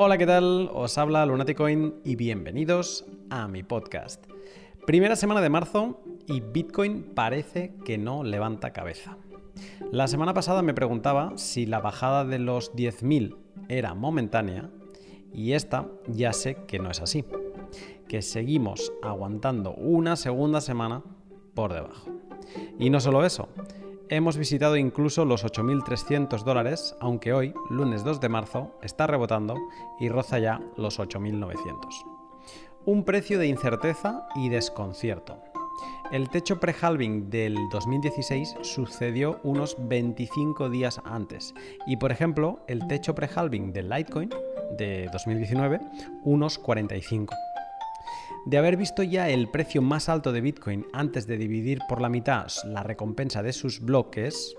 Hola, ¿qué tal? Os habla Lunaticoin y bienvenidos a mi podcast. Primera semana de marzo y Bitcoin parece que no levanta cabeza. La semana pasada me preguntaba si la bajada de los 10.000 era momentánea y esta ya sé que no es así, que seguimos aguantando una segunda semana por debajo. Y no solo eso, hemos visitado incluso los 8.300 dólares, aunque hoy, lunes 2 de marzo, está rebotando y roza ya los 8.900. Un precio de incerteza y desconcierto. El techo pre-halving del 2016 sucedió unos 25 días antes y, por ejemplo, el techo pre-halving del Litecoin de 2019 unos 45. De haber visto ya el precio más alto de Bitcoin antes de dividir por la mitad la recompensa de sus bloques,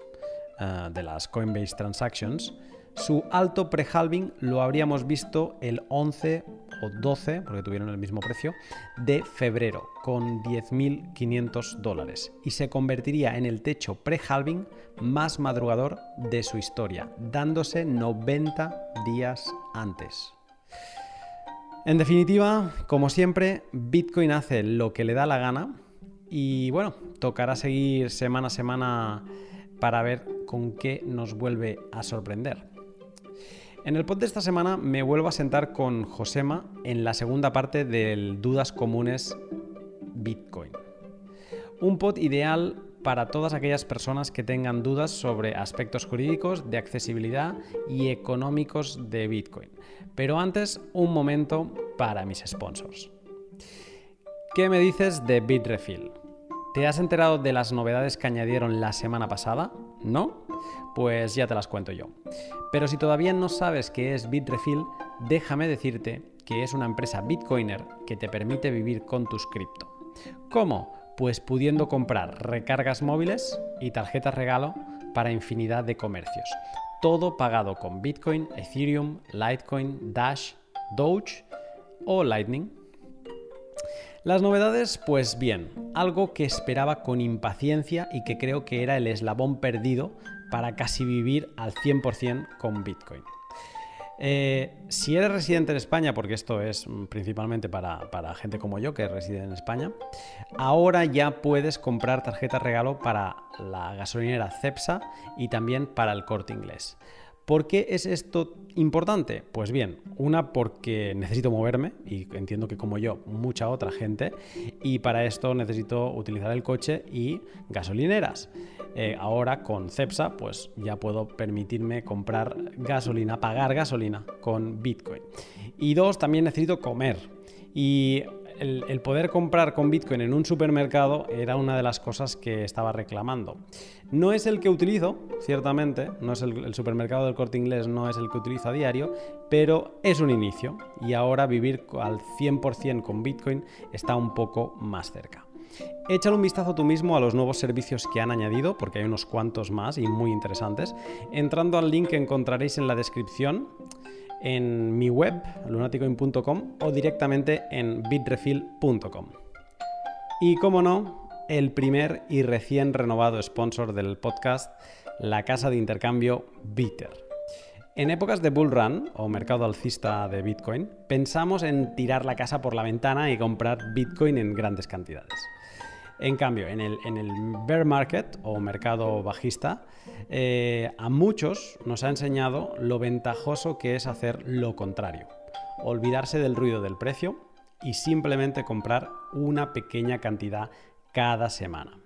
uh, de las Coinbase Transactions, su alto pre-halving lo habríamos visto el 11 o 12, porque tuvieron el mismo precio, de febrero, con 10.500 dólares. Y se convertiría en el techo pre-halving más madrugador de su historia, dándose 90 días antes. En definitiva, como siempre, Bitcoin hace lo que le da la gana y bueno, tocará seguir semana a semana para ver con qué nos vuelve a sorprender. En el pod de esta semana me vuelvo a sentar con Josema en la segunda parte del Dudas Comunes Bitcoin. Un pod ideal para todas aquellas personas que tengan dudas sobre aspectos jurídicos, de accesibilidad y económicos de Bitcoin. Pero antes, un momento para mis sponsors. ¿Qué me dices de Bitrefill? ¿Te has enterado de las novedades que añadieron la semana pasada? ¿No? Pues ya te las cuento yo. Pero si todavía no sabes qué es Bitrefill, déjame decirte que es una empresa bitcoiner que te permite vivir con tus cripto. ¿Cómo? Pues pudiendo comprar recargas móviles y tarjetas regalo para infinidad de comercios. Todo pagado con Bitcoin, Ethereum, Litecoin, Dash, Doge o Lightning. Las novedades, pues bien, algo que esperaba con impaciencia y que creo que era el eslabón perdido para casi vivir al 100% con Bitcoin. Eh, si eres residente en España, porque esto es principalmente para, para, gente como yo que reside en España, ahora ya puedes comprar tarjeta regalo para la gasolinera Cepsa y también para el corte inglés. ¿Por qué es esto importante? Pues bien, una porque necesito moverme y entiendo que como yo, mucha otra gente, y para esto necesito utilizar el coche y gasolineras. Eh, ahora con Cepsa, pues ya puedo permitirme comprar gasolina, pagar gasolina con Bitcoin. Y dos, también necesito comer. Y el, poder comprar con Bitcoin en un supermercado era una de las cosas que estaba reclamando. No es el que utilizo, ciertamente, no es el, supermercado del corte inglés, no es el que utilizo a diario, pero es un inicio y ahora vivir al 100% con Bitcoin está un poco más cerca. Échale un vistazo tú mismo a los nuevos servicios que han añadido, porque hay unos cuantos más y muy interesantes, entrando al link que encontraréis en la descripción en mi web, lunaticoin.com, o directamente en bitrefill.com. Y como no, el primer y recién renovado sponsor del podcast, la casa de intercambio Bitter. En épocas de bull run o mercado alcista de Bitcoin, pensamos en tirar la casa por la ventana y comprar Bitcoin en grandes cantidades. En cambio, en el, bear market o mercado bajista, eh, a muchos nos ha enseñado lo ventajoso que es hacer lo contrario. Olvidarse del ruido del precio y simplemente comprar una pequeña cantidad cada semana.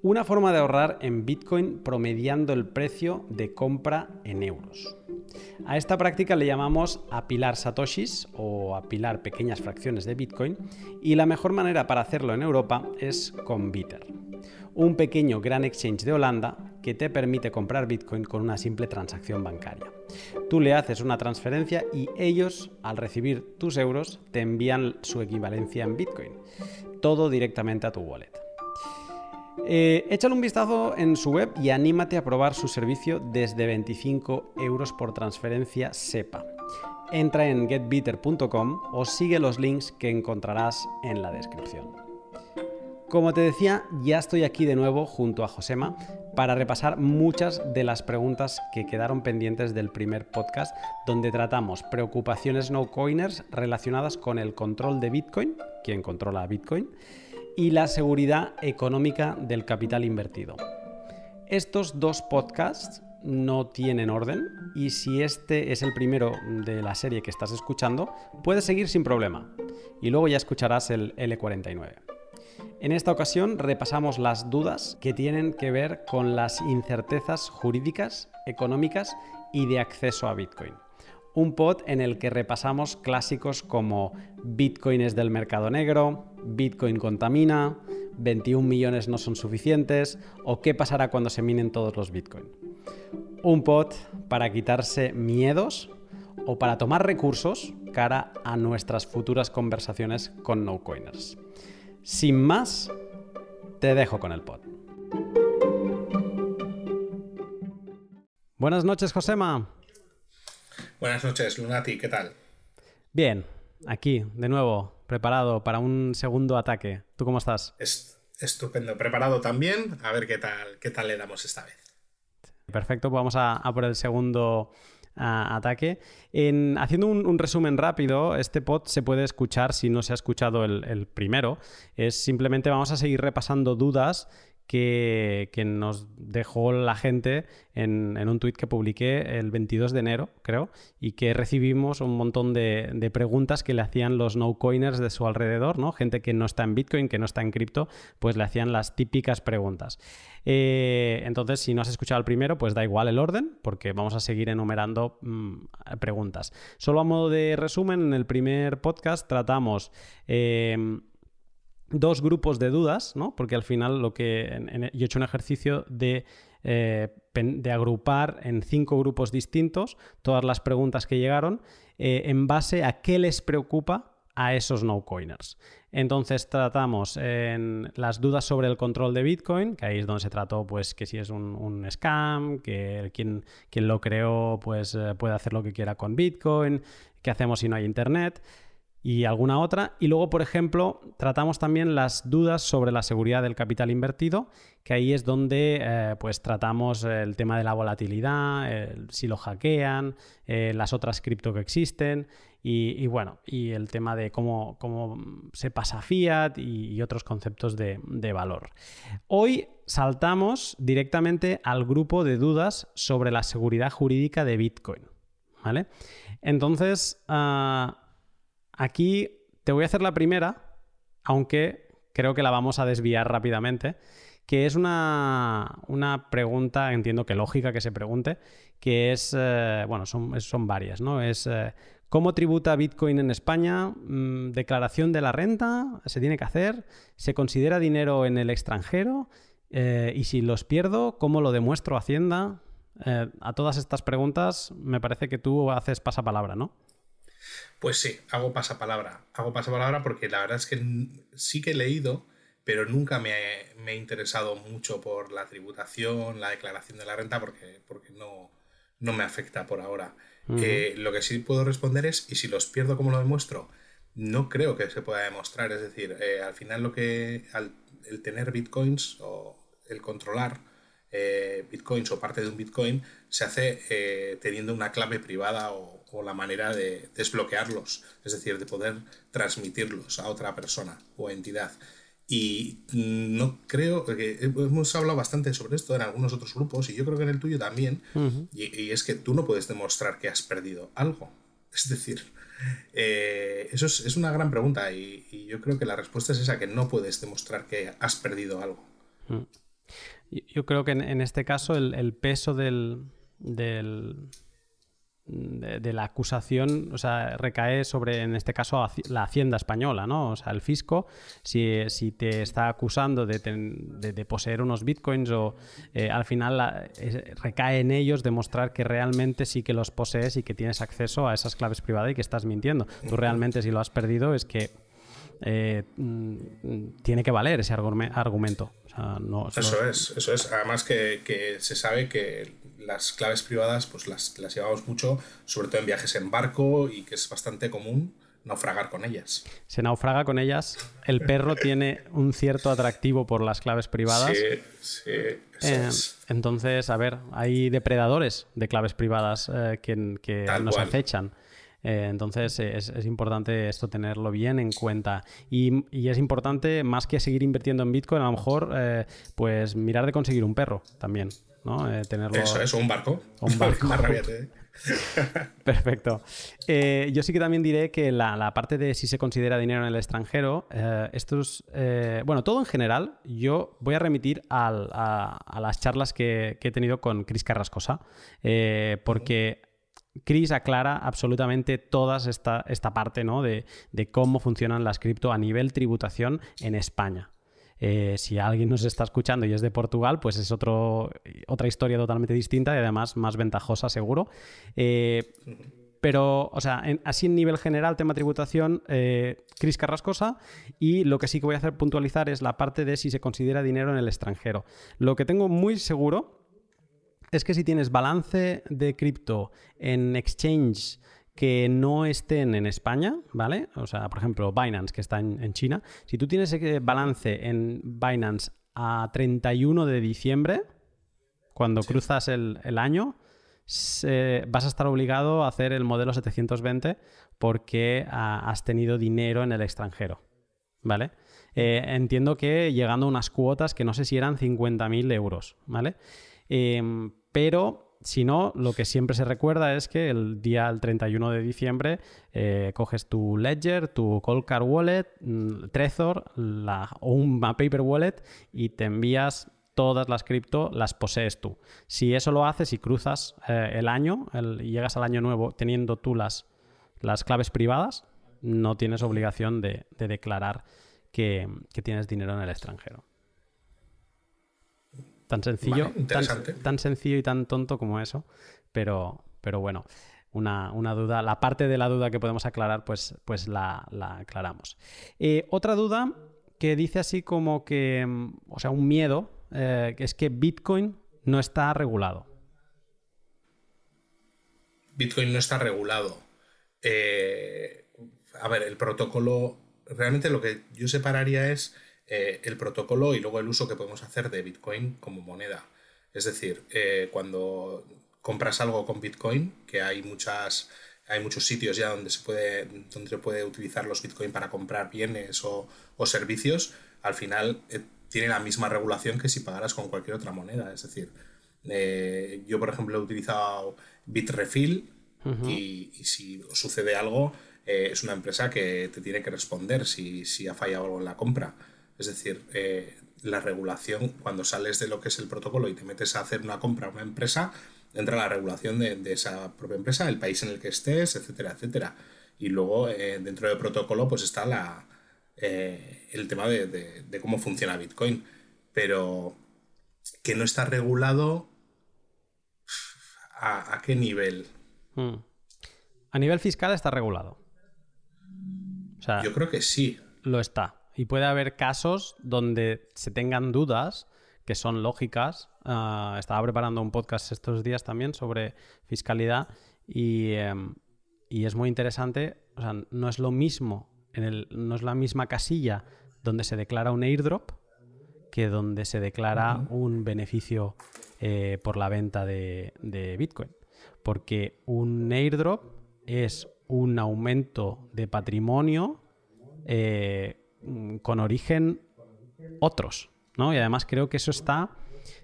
Una forma de ahorrar en Bitcoin promediando el precio de compra en euros. A esta práctica le llamamos apilar satoshis o apilar pequeñas fracciones de Bitcoin y la mejor manera para hacerlo en Europa es con Bitter, un pequeño gran exchange de Holanda que te permite comprar Bitcoin con una simple transacción bancaria. Tú le haces una transferencia y ellos, al recibir tus euros, te envían su equivalencia en Bitcoin, todo directamente a tu wallet. Eh, échale un vistazo en su web y anímate a probar su servicio desde 25 euros por transferencia SEPA. Entra en getbitter.com o sigue los links que encontrarás en la descripción. Como te decía, ya estoy aquí de nuevo junto a Josema para repasar muchas de las preguntas que quedaron pendientes del primer podcast, donde tratamos preocupaciones no coiners relacionadas con el control de Bitcoin, quien controla Bitcoin, y la seguridad económica del capital invertido. Estos dos podcasts no tienen orden y si este es el primero de la serie que estás escuchando, puedes seguir sin problema y luego ya escucharás el L49. En esta ocasión repasamos las dudas que tienen que ver con las incertezas jurídicas, económicas y de acceso a Bitcoin. Un pod en el que repasamos clásicos como Bitcoin es del mercado negro, Bitcoin contamina, 21 millones no son suficientes o qué pasará cuando se minen todos los Bitcoin. Un pod para quitarse miedos o para tomar recursos cara a nuestras futuras conversaciones con no coiners. Sin más, te dejo con el pod. Buenas noches, Josema. Buenas noches, Lunati, ¿qué tal? Bien, aquí, de nuevo, preparado para un segundo ataque. ¿Tú cómo estás? estupendo, preparado también. A ver qué tal, qué tal le damos esta vez. Perfecto, pues vamos a por el segundo ataque. En, haciendo un, resumen rápido, este pod se puede escuchar si no se ha escuchado el, primero. Es simplemente vamos a seguir repasando dudas que, nos dejó la gente en, un tuit que publiqué el 22 de enero, creo, y que recibimos un montón de, preguntas que le hacían los no-coiners de su alrededor, ¿no? Gente que no está en Bitcoin, que no está en cripto, pues le hacían las típicas preguntas. Eh, entonces, si no has escuchado el primero, pues da igual el orden, porque vamos a seguir enumerando mm, preguntas. Solo a modo de resumen, en el primer podcast tratamos... Eh, dos grupos de dudas, ¿no? Porque al final lo que yo he hecho un ejercicio de, eh, de, agrupar en cinco grupos distintos todas las preguntas que llegaron eh, en base a qué les preocupa a esos no coiners. Entonces tratamos las dudas sobre el control de Bitcoin, que ahí es donde se trató pues que si es un, scam, que quien, quien, lo creó pues eh, puede hacer lo que quiera con Bitcoin, qué hacemos si no hay internet y alguna otra. Y luego, por ejemplo, tratamos también las dudas sobre la seguridad del capital invertido, que ahí es donde eh, pues tratamos el tema de la volatilidad, si lo hackean, eh, las otras cripto que existen y, bueno, y el tema de cómo, cómo se pasa fiat y, otros conceptos de, valor. Hoy saltamos directamente al grupo de dudas sobre la seguridad jurídica de Bitcoin. ¿Vale? Entonces, ah, Aquí te voy a hacer la primera, aunque creo que la vamos a desviar rápidamente, que es una, pregunta, entiendo que lógica que se pregunte, que es, eh, bueno, son, son, varias, ¿no? Es, eh, ¿cómo tributa Bitcoin en España? Mm, ¿Declaración de la renta? ¿Se tiene que hacer? ¿Se considera dinero en el extranjero? Eh, y si los pierdo, ¿cómo lo demuestro a Hacienda? a todas estas preguntas me parece que tú haces pasapalabra, ¿no? Pues sí, hago pasapalabra. Hago pasapalabra porque la verdad es que sí que he leído, pero nunca me, he interesado mucho por la tributación, la declaración de la renta, porque, porque no, no me afecta por ahora. Eh, lo que sí puedo responder es, ¿y si los pierdo, cómo lo demuestro? No creo que se pueda demostrar. Es decir, eh, al final lo que. el tener bitcoins o el controlar eh, bitcoins o parte de un bitcoin se hace teniendo una clave privada o o la manera de desbloquearlos, es decir, de poder transmitirlos a otra persona o entidad. Y no creo que hemos hablado bastante sobre esto en algunos otros grupos y yo creo que en el tuyo también. y, es que tú no puedes demostrar que has perdido algo. Es decir, eh, eso es, una gran pregunta y, yo creo que la respuesta es esa, que no puedes demostrar que has perdido algo. Yo creo que en, este caso el, peso del, de, la acusación, o sea, recae sobre, en este caso, la Hacienda española, ¿no? O sea, el fisco, si, te está acusando de, poseer unos bitcoins o eh, al final recae en ellos demostrar que realmente sí que los posees y que tienes acceso a esas claves privadas y que estás mintiendo. Tú realmente si lo has perdido es que eh, mm, tiene que valer ese argumento. eso es, eso es. Además que, que se sabe que las claves privadas pues las, las llevamos mucho, sobre todo en viajes en barco y que es bastante común naufragar con ellas. Se naufraga con ellas. El perro tiene un cierto atractivo por las claves privadas. Sí, sí. Eh, entonces, a ver, hay depredadores de claves privadas eh, que, que nos acechan. Eh, entonces es, importante esto tenerlo bien en cuenta. Y, es importante, más que seguir invirtiendo en Bitcoin, a lo mejor pues mirar de conseguir un perro también. ¿No? tenerlo... Eso, eso, un barco. Un barco. Perfecto. Eh, yo sí que también diré que la, parte de si se considera dinero en el extranjero, eh, estos, eh, bueno, todo en general, yo voy a remitir a, las charlas que, he tenido con Cris Carrascosa, porque Chris aclara absolutamente toda esta, esta parte ¿no? de, de cómo funcionan las cripto a nivel tributación en España. Eh, si alguien nos está escuchando y es de Portugal, pues es otro, otra historia totalmente distinta y además más ventajosa, seguro. Eh, pero, o sea, así en nivel general, tema tributación, eh, Cris Carrascosa. Y lo que sí que voy a hacer puntualizar es la parte de si se considera dinero en el extranjero. Lo que tengo muy seguro es que si tienes balance de cripto en exchange que no estén en España, ¿vale? O sea, por ejemplo, Binance, que está en, China. Si tú tienes ese balance en Binance a 31 de diciembre, cuando cruzas el, año, vas a estar obligado a hacer el modelo 720 porque has tenido dinero en el extranjero, ¿vale? Eh, entiendo que llegando a unas cuotas que no sé si eran 50.000 euros, ¿vale? Em, pero si no, lo que siempre se recuerda es que el día el 31 de diciembre eh, coges tu Ledger, tu Coldcard Wallet, mm, Trezor o un Paper Wallet y te envías todas las cripto, las posees tú. Si eso lo haces y cruzas eh, el año y llegas al año nuevo teniendo tú las, las claves privadas, no tienes obligación de, declarar que tienes dinero en el extranjero. Tan sencillo, tan, sencillo y tan tonto como eso, pero, pero bueno, una, duda, la parte de la duda que podemos aclarar, pues, pues la, aclaramos. Eh, otra duda que dice así como que, mm, o sea, un miedo, eh, es que Bitcoin no está regulado. Bitcoin no está regulado. Eh, a ver, el protocolo, realmente lo que yo separaría es eh, el protocolo y luego el uso que podemos hacer de Bitcoin como moneda. Es decir, eh, cuando compras algo con Bitcoin, que hay muchas hay muchos sitios ya donde se puede, donde se puede utilizar los Bitcoin para comprar bienes o, servicios, al final eh, tiene la misma regulación que si pagaras con cualquier otra moneda. Es decir, yo por ejemplo he utilizado Bitrefill y, si sucede algo, es una empresa que te tiene que responder si, si ha fallado algo en la compra. Es decir, eh, la regulación, cuando sales de lo que es el protocolo y te metes a hacer una compra a una empresa, entra la regulación de, esa propia empresa, el país en el que estés, etcétera, etcétera. Y luego, eh, dentro del protocolo, pues está la, eh, el tema de, cómo funciona Bitcoin. Pero que no está regulado, ¿a, qué nivel? Hmm. A nivel fiscal está regulado. Yo creo que sí. Lo está. Y puede haber casos donde se tengan dudas que son lógicas. Ah, estaba preparando un podcast estos días también sobre fiscalidad y, em, es muy interesante. O sea, no es lo mismo, en el, no es la misma casilla donde se declara un airdrop que donde se declara un beneficio eh, por la venta de, Bitcoin. Porque un airdrop es un aumento de patrimonio eh, con origen otros, ¿no? Y además creo que eso está,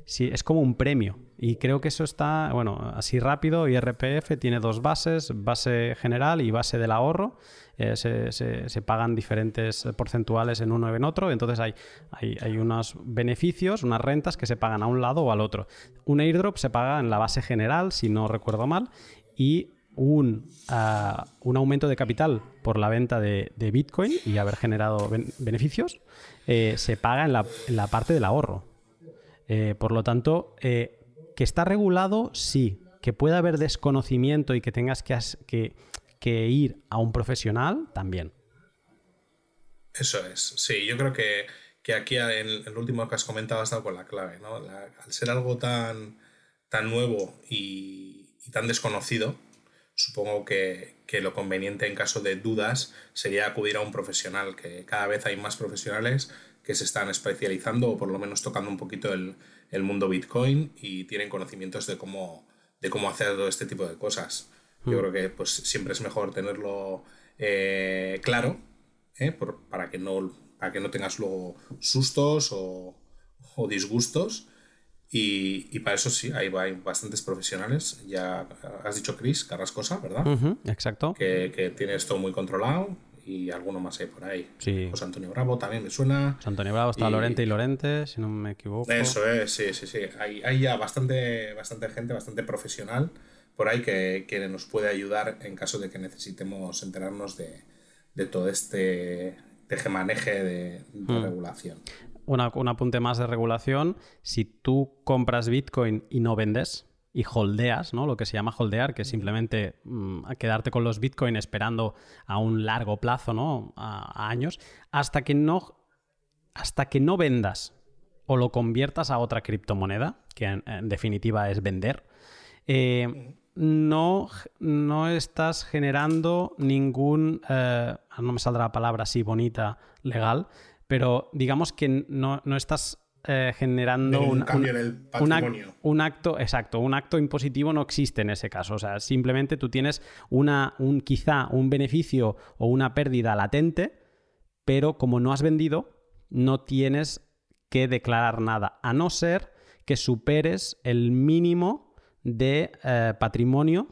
sí, es como un premio. Y creo que eso está, bueno, así rápido, IRPF tiene dos bases, base general y base del ahorro. Eh, se, pagan diferentes porcentuales en uno y en otro. Entonces hay, hay, hay, unos beneficios, unas rentas que se pagan a un lado o al otro. Un airdrop se paga en la base general, si no recuerdo mal, y un, ah, un aumento de capital por la venta de, Bitcoin y haber generado beneficios, eh, se paga en la, parte del ahorro. Eh, por lo tanto, eh, que está regulado, sí. Que pueda haber desconocimiento y que tengas que, que, ir a un profesional, también. Eso es, sí, yo creo que, aquí en el último que has comentado has dado con la clave, ¿no? al ser algo tan, tan nuevo y tan desconocido, supongo que, lo conveniente en caso de dudas sería acudir a un profesional, que cada vez hay más profesionales que se están especializando o por lo menos tocando un poquito el, mundo Bitcoin y tienen conocimientos de cómo, de cómo hacer todo este tipo de cosas. Yo hmm. creo que pues, siempre es mejor tenerlo eh, claro ¿eh? para, que no, para que no tengas luego sustos o, o disgustos y, para eso sí, hay, hay, bastantes profesionales. Ya has dicho Chris Carrascosa, ¿verdad? exacto. Que, que, tiene esto muy controlado y alguno más hay por ahí. Sí. José Antonio Bravo también me suena. José Antonio Bravo está Lorente y Lorente, si no me equivoco. Eso es, sí, sí, sí. Hay, hay ya bastante, bastante gente, bastante profesional por ahí que, que, nos puede ayudar en caso de que necesitemos enterarnos de, de todo este tejemaneje de, de mm. regulación un apunte más de regulación, si tú compras Bitcoin y no vendes y holdeas, ¿no? Lo que se llama holdear, que es simplemente mm, quedarte con los Bitcoin esperando a un largo plazo, ¿no? A, años, hasta que no hasta que no vendas o lo conviertas a otra criptomoneda, que en, definitiva es vender, eh, no, no, estás generando ningún, eh, no me saldrá la palabra así bonita, legal, pero digamos que no, estás eh, generando un, cambio en el patrimonio. Un, acto, exacto, un acto impositivo no existe en ese caso. O sea, simplemente tú tienes una, un, quizá un beneficio o una pérdida latente, pero como no has vendido, no tienes que declarar nada, a no ser que superes el mínimo de eh, patrimonio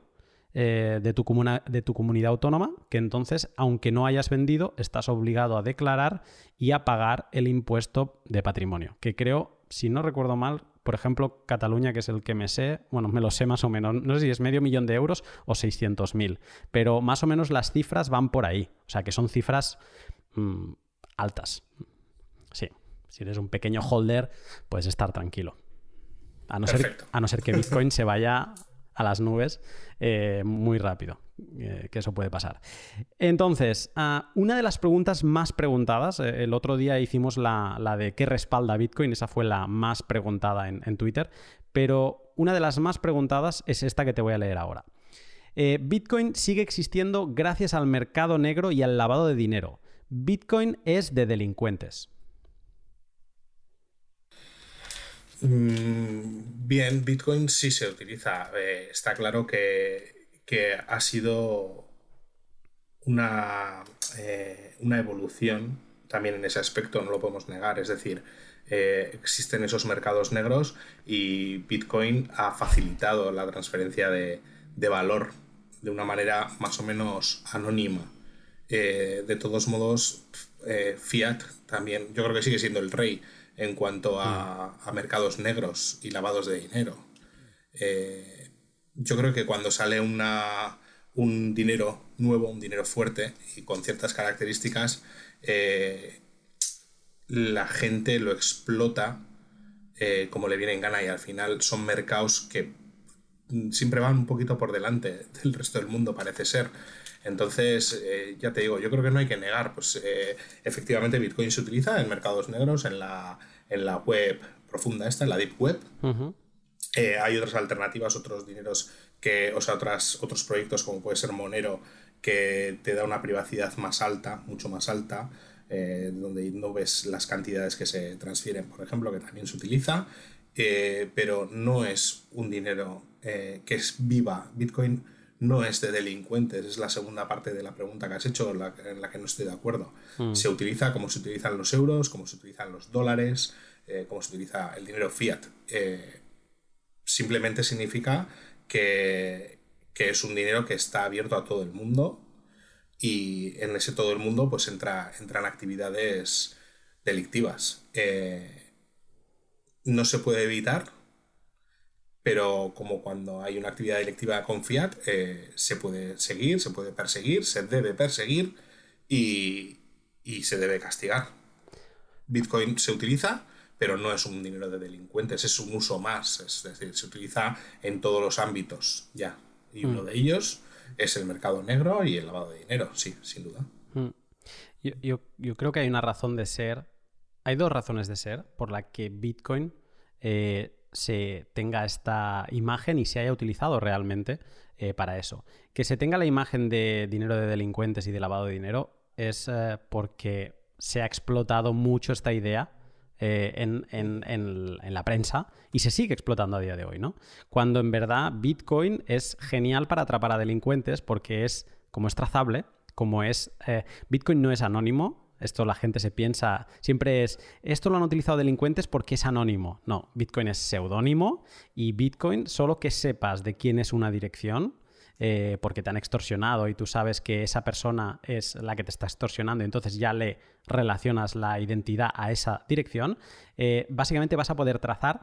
eh, de, tu de tu comunidad autónoma, que entonces, aunque no hayas vendido, estás obligado a declarar y a pagar el impuesto de patrimonio, que creo, si no recuerdo mal, por ejemplo, Cataluña, que es el que me sé, bueno, me lo sé más o menos, no sé si es medio millón de euros o 600.000, pero más o menos las cifras van por ahí, o sea que son cifras mm, altas. Sí, si eres un pequeño holder, puedes estar tranquilo. A no, ser, a no ser que Bitcoin se vaya a las nubes eh, muy rápido, eh, que eso puede pasar. Entonces, ah, una de las preguntas más preguntadas, eh, el otro día hicimos la, de qué respalda Bitcoin, esa fue la más preguntada en, Twitter, pero una de las más preguntadas es esta que te voy a leer ahora. Bitcoin sigue existiendo gracias al mercado negro y al lavado de dinero. Bitcoin es de delincuentes. Mm, bien, Bitcoin sí se utiliza. Eh, está claro que, ha sido una, eh, una, evolución también en ese aspecto, no lo podemos negar. Es decir, eh, existen esos mercados negros y Bitcoin ha facilitado la transferencia de valor de una manera más o menos anónima. de todos modos, Fiat también, yo creo que sigue siendo el rey en cuanto a, mercados negros y lavados de dinero. Eh, yo creo que cuando sale una, un dinero nuevo, un dinero fuerte y con ciertas características, eh, la gente lo explota eh, como le viene en gana y al final son mercados que siempre van un poquito por delante del resto del mundo, parece ser. Entonces, eh, ya te digo, yo creo que no hay que negar, pues eh, efectivamente Bitcoin se utiliza en mercados negros, en la, en la web profunda esta, en la deep web. Eh, hay otras alternativas, otros dineros que, o sea, otras, otros proyectos como puede ser Monero, que te da una privacidad más alta, mucho más alta, donde no ves las cantidades que se transfieren, por ejemplo, que también se utiliza, pero no es un dinero que es viva. Bitcoin no es de delincuentes, es la segunda parte de la pregunta que has hecho, en la que no estoy de acuerdo. Mm. Se utiliza como se utilizan los euros, como se utilizan los dólares, eh, como se utiliza el dinero fiat. Eh, simplemente significa que, es un dinero que está abierto a todo el mundo y en ese todo el mundo pues entra, entran actividades delictivas. Eh, no se puede evitar, pero como cuando hay una actividad delictiva con fiat, eh, se puede seguir, se puede perseguir, se debe perseguir y, se debe castigar. Bitcoin se utiliza, pero no es un dinero de delincuentes, es un uso más, es decir, se utiliza en todos los ámbitos ya. Y uno mm. de ellos es el mercado negro y el lavado de dinero, sí, sin duda. Mm. Yo, yo, creo que hay una razón de ser, hay dos razones de ser por la que Bitcoin eh, se tenga esta imagen y se haya utilizado realmente eh, para eso. Que se tenga la imagen de dinero de delincuentes y de lavado de dinero es eh, porque se ha explotado mucho esta idea eh, en, la prensa y se sigue explotando a día de hoy, ¿no? Cuando en verdad Bitcoin es genial para atrapar a delincuentes porque es, como es trazable, como es... Bitcoin no es anónimo, esto la gente se piensa, siempre es, esto lo han utilizado delincuentes porque es anónimo. No, Bitcoin es seudónimo y Bitcoin, solo que sepas de quién es una dirección, eh, porque te han extorsionado y tú sabes que esa persona es la que te está extorsionando, entonces ya le relacionas la identidad a esa dirección, eh, básicamente vas a poder trazar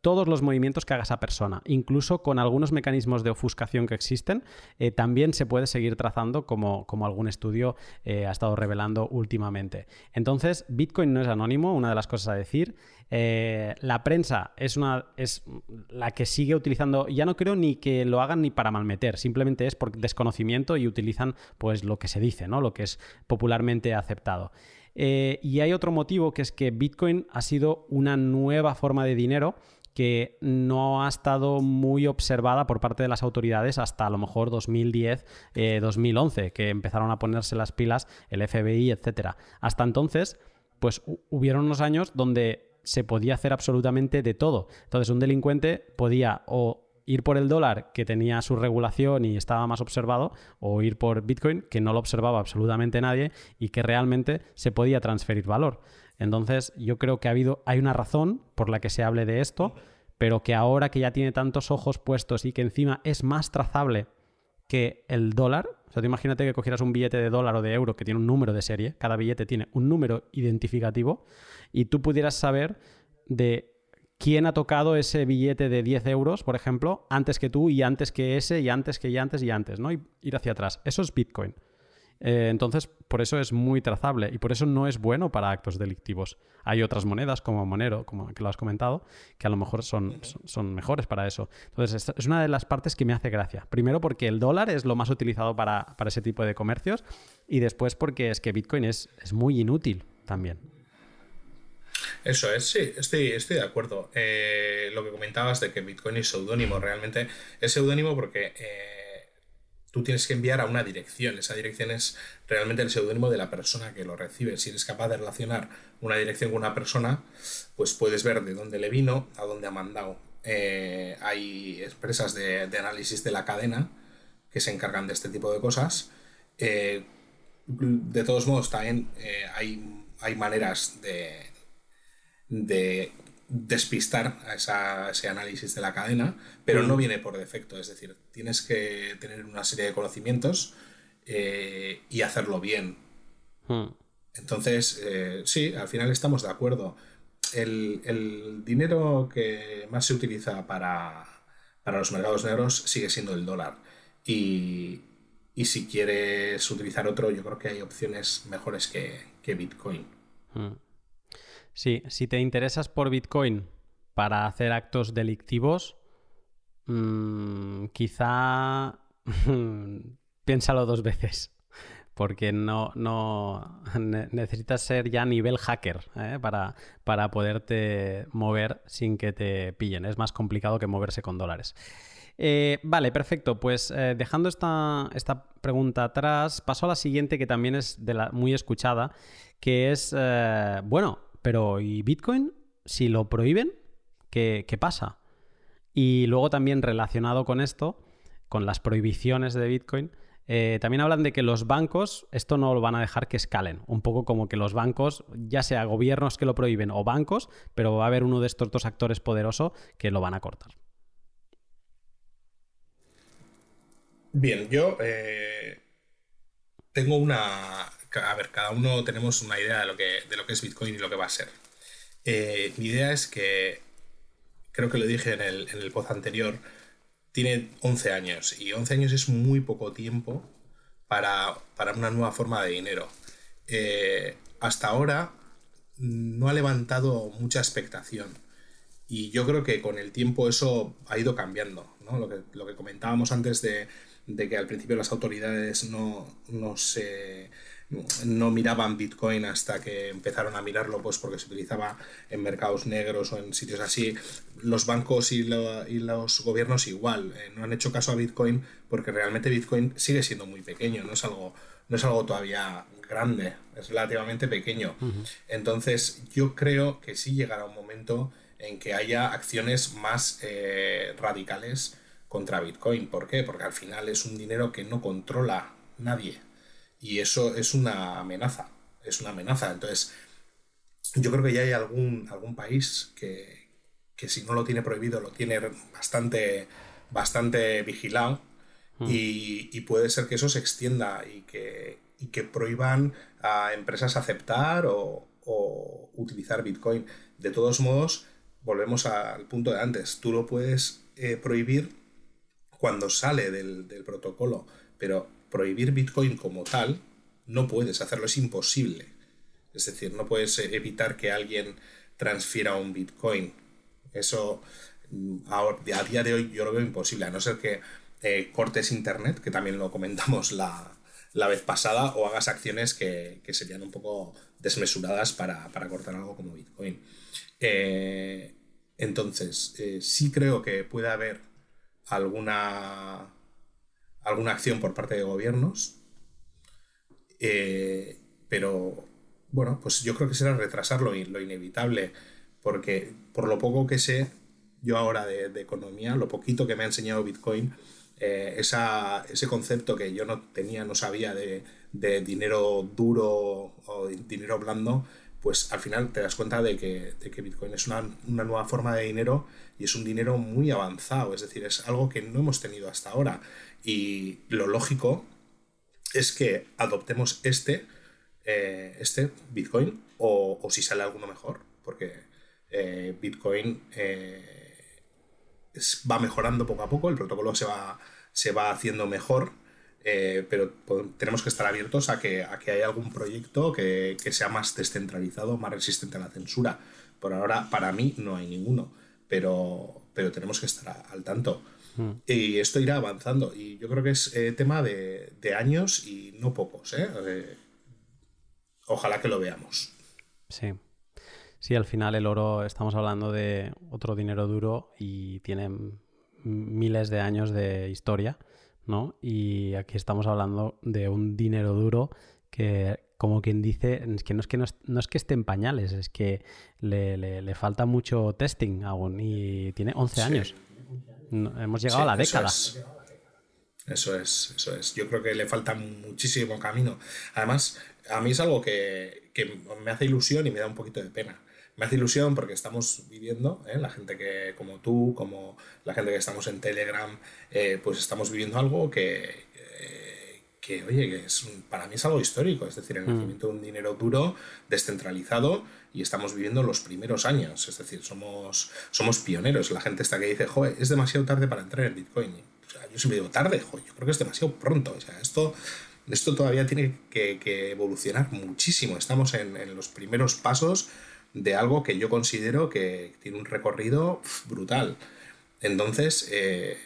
todos los movimientos que haga esa persona. Incluso con algunos mecanismos de ofuscación que existen, eh, también se puede seguir trazando como, como algún estudio eh, ha estado revelando últimamente. Entonces, Bitcoin no es anónimo, una de las cosas a decir. Eh, la prensa es, una, es la que sigue utilizando, ya no creo ni que lo hagan ni para malmeter, simplemente es por desconocimiento y utilizan pues lo que se dice, ¿no? lo que es popularmente aceptado. y hay otro motivo que es que Bitcoin ha sido una nueva forma de dinero que no ha estado muy observada por parte de las autoridades hasta a lo mejor 2010, 2011, eh, que empezaron a ponerse las pilas el FBI, etc. Hasta entonces, pues hubieron unos años donde se podía hacer absolutamente de todo. Entonces, un delincuente podía o ir por el dólar, que tenía su regulación y estaba más observado, o ir por Bitcoin, que no lo observaba absolutamente nadie y que realmente se podía transferir valor. Entonces, yo creo que ha habido, hay una razón por la que se hable de esto, pero que ahora que ya tiene tantos ojos puestos y que encima es más trazable que el dólar, o sea, imagínate que cogieras un billete de dólar o de euro que tiene un número de serie, cada billete tiene un número identificativo, y tú pudieras saber de quién ha tocado ese billete de 10 euros, por ejemplo, antes que tú y antes que ese y antes que y antes y antes, ¿no? Y ir hacia atrás. Eso es Bitcoin. Eh, entonces, por eso es muy trazable y por eso no es bueno para actos delictivos. Hay otras monedas como Monero, como que lo has comentado, que a lo mejor son, son, mejores para eso. Entonces, es una de las partes que me hace gracia. Primero porque el dólar es lo más utilizado para, ese tipo de comercios y después porque es que Bitcoin es, es muy inútil también. Eso es, sí, estoy, estoy de acuerdo. Eh, lo que comentabas de que Bitcoin es seudónimo, realmente es seudónimo porque... Eh, tú tienes que enviar a una dirección. Esa dirección es realmente el seudónimo de la persona que lo recibe. Si eres capaz de relacionar una dirección con una persona, pues puedes ver de dónde le vino, a dónde ha mandado. Eh, hay empresas de, análisis de la cadena que se encargan de este tipo de cosas. Eh, de todos modos, también eh, hay, hay maneras de, de despistar a ese análisis de la cadena, pero no mm. viene por defecto. Es decir, tienes que tener una serie de conocimientos eh, y hacerlo bien. Mm. Entonces, eh, sí, al final estamos de acuerdo. El, dinero que más se utiliza para, los mercados negros sigue siendo el dólar. Y, si quieres utilizar otro, yo creo que hay opciones mejores que, Bitcoin. Mm. Sí, si te interesas por Bitcoin para hacer actos delictivos, mm, quizá piénsalo dos veces. Porque no, no necesitas ser ya nivel hacker ¿eh? para, para poderte mover sin que te pillen. Es más complicado que moverse con dólares. Eh, vale, perfecto. Pues eh, dejando esta, esta, pregunta atrás, paso a la siguiente que también es de la, muy escuchada, que es, bueno, pero ¿y Bitcoin? Si lo prohíben, ¿qué, pasa? Y luego también relacionado con esto, con las prohibiciones de Bitcoin, eh, también hablan de que los bancos esto no lo van a dejar que escalen. Un poco como que los bancos, ya sea gobiernos que lo prohíben o bancos, pero va a haber uno de estos dos actores poderosos que lo van a cortar. Bien, yo eh, tengo una, a ver, cada uno tenemos una idea de lo que, es Bitcoin y lo que va a ser. Eh, mi idea es que, creo que lo dije en el, post anterior, tiene 11 años y 11 años es muy poco tiempo para, una nueva forma de dinero. Eh, hasta ahora no ha levantado mucha expectación y yo creo que con el tiempo eso ha ido cambiando. Lo, que, comentábamos antes de, que al principio las autoridades no se no miraban Bitcoin hasta que empezaron a mirarlo, pues porque se utilizaba en mercados negros o en sitios así. Los bancos y, los gobiernos igual, eh, no han hecho caso a Bitcoin porque realmente Bitcoin sigue siendo muy pequeño, no es algo, no es algo todavía grande, es relativamente pequeño. Entonces yo creo que sí llegará un momento en que haya acciones más eh, radicales contra Bitcoin. ¿Por qué? Porque al final es un dinero que no controla nadie. Y eso es una amenaza. Es una amenaza. Entonces, yo creo que ya hay algún, algún país que, si no lo tiene prohibido, lo tiene bastante, bastante vigilado. Mm. Y, puede ser que eso se extienda y que, que prohíban a empresas aceptar o, utilizar Bitcoin. De todos modos, volvemos al punto de antes. Tú lo puedes eh, prohibir cuando sale del, protocolo, pero prohibir Bitcoin como tal no puedes hacerlo, es imposible. Es decir, no puedes eh, evitar que alguien transfiera un Bitcoin. Eso mm, a día de hoy yo lo veo imposible, a no ser que eh, cortes Internet, que también lo comentamos la, vez pasada, o hagas acciones que, serían un poco desmesuradas para, cortar algo como Bitcoin. Eh, entonces, sí creo que puede haber alguna, alguna acción por parte de gobiernos, eh, pero bueno, pues yo creo que será retrasarlo lo, inevitable, porque por lo poco que sé yo ahora de, economía, lo poquito que me ha enseñado Bitcoin, eh, ese concepto que yo no tenía, no sabía de, de dinero duro o dinero blando, pues al final te das cuenta de que, Bitcoin es una, nueva forma de dinero y es un dinero muy avanzado, es decir, es algo que no hemos tenido hasta ahora. Y lo lógico es que adoptemos este, eh, este Bitcoin o, si sale alguno mejor, porque eh, Bitcoin eh, va mejorando poco a poco, el protocolo se va, se va haciendo mejor pero tenemos que estar abiertos a que, a que haya algún proyecto que, sea más descentralizado, más resistente a la censura. Por ahora, para mí, no hay ninguno, pero, pero tenemos que estar al tanto. Y esto irá avanzando, y yo creo que es eh, tema de, años y no pocos. ¿eh? ojalá que lo veamos. Sí. Sí, al final el oro, estamos hablando de otro dinero duro y tiene miles de años de historia ¿no? Y aquí estamos hablando de un dinero duro que, como quien dice, es que no es que, no es, que esté en pañales, es que le, falta mucho testing aún y tiene 11 años. Hemos llegado a la década. Eso es, eso es. Yo creo que le falta muchísimo camino. Además, a mí es algo que, que me hace ilusión y me da un poquito de pena me hace ilusión porque estamos viviendo, ¿eh? la gente que, como tú, como la gente que estamos en Telegram, eh, pues estamos viviendo algo que, que oye, que es, para mí es algo histórico, es decir, el mm. nacimiento de un dinero duro, descentralizado, y estamos viviendo los primeros años, es decir, somos, somos pioneros. La gente está que dice, joder, es demasiado tarde para entrar en Bitcoin. yo siempre digo, tarde, joder, yo creo que es demasiado pronto. O sea, esto, esto todavía tiene que, evolucionar muchísimo. Estamos en, en los primeros pasos de algo que yo considero que tiene un recorrido brutal. Entonces, eh,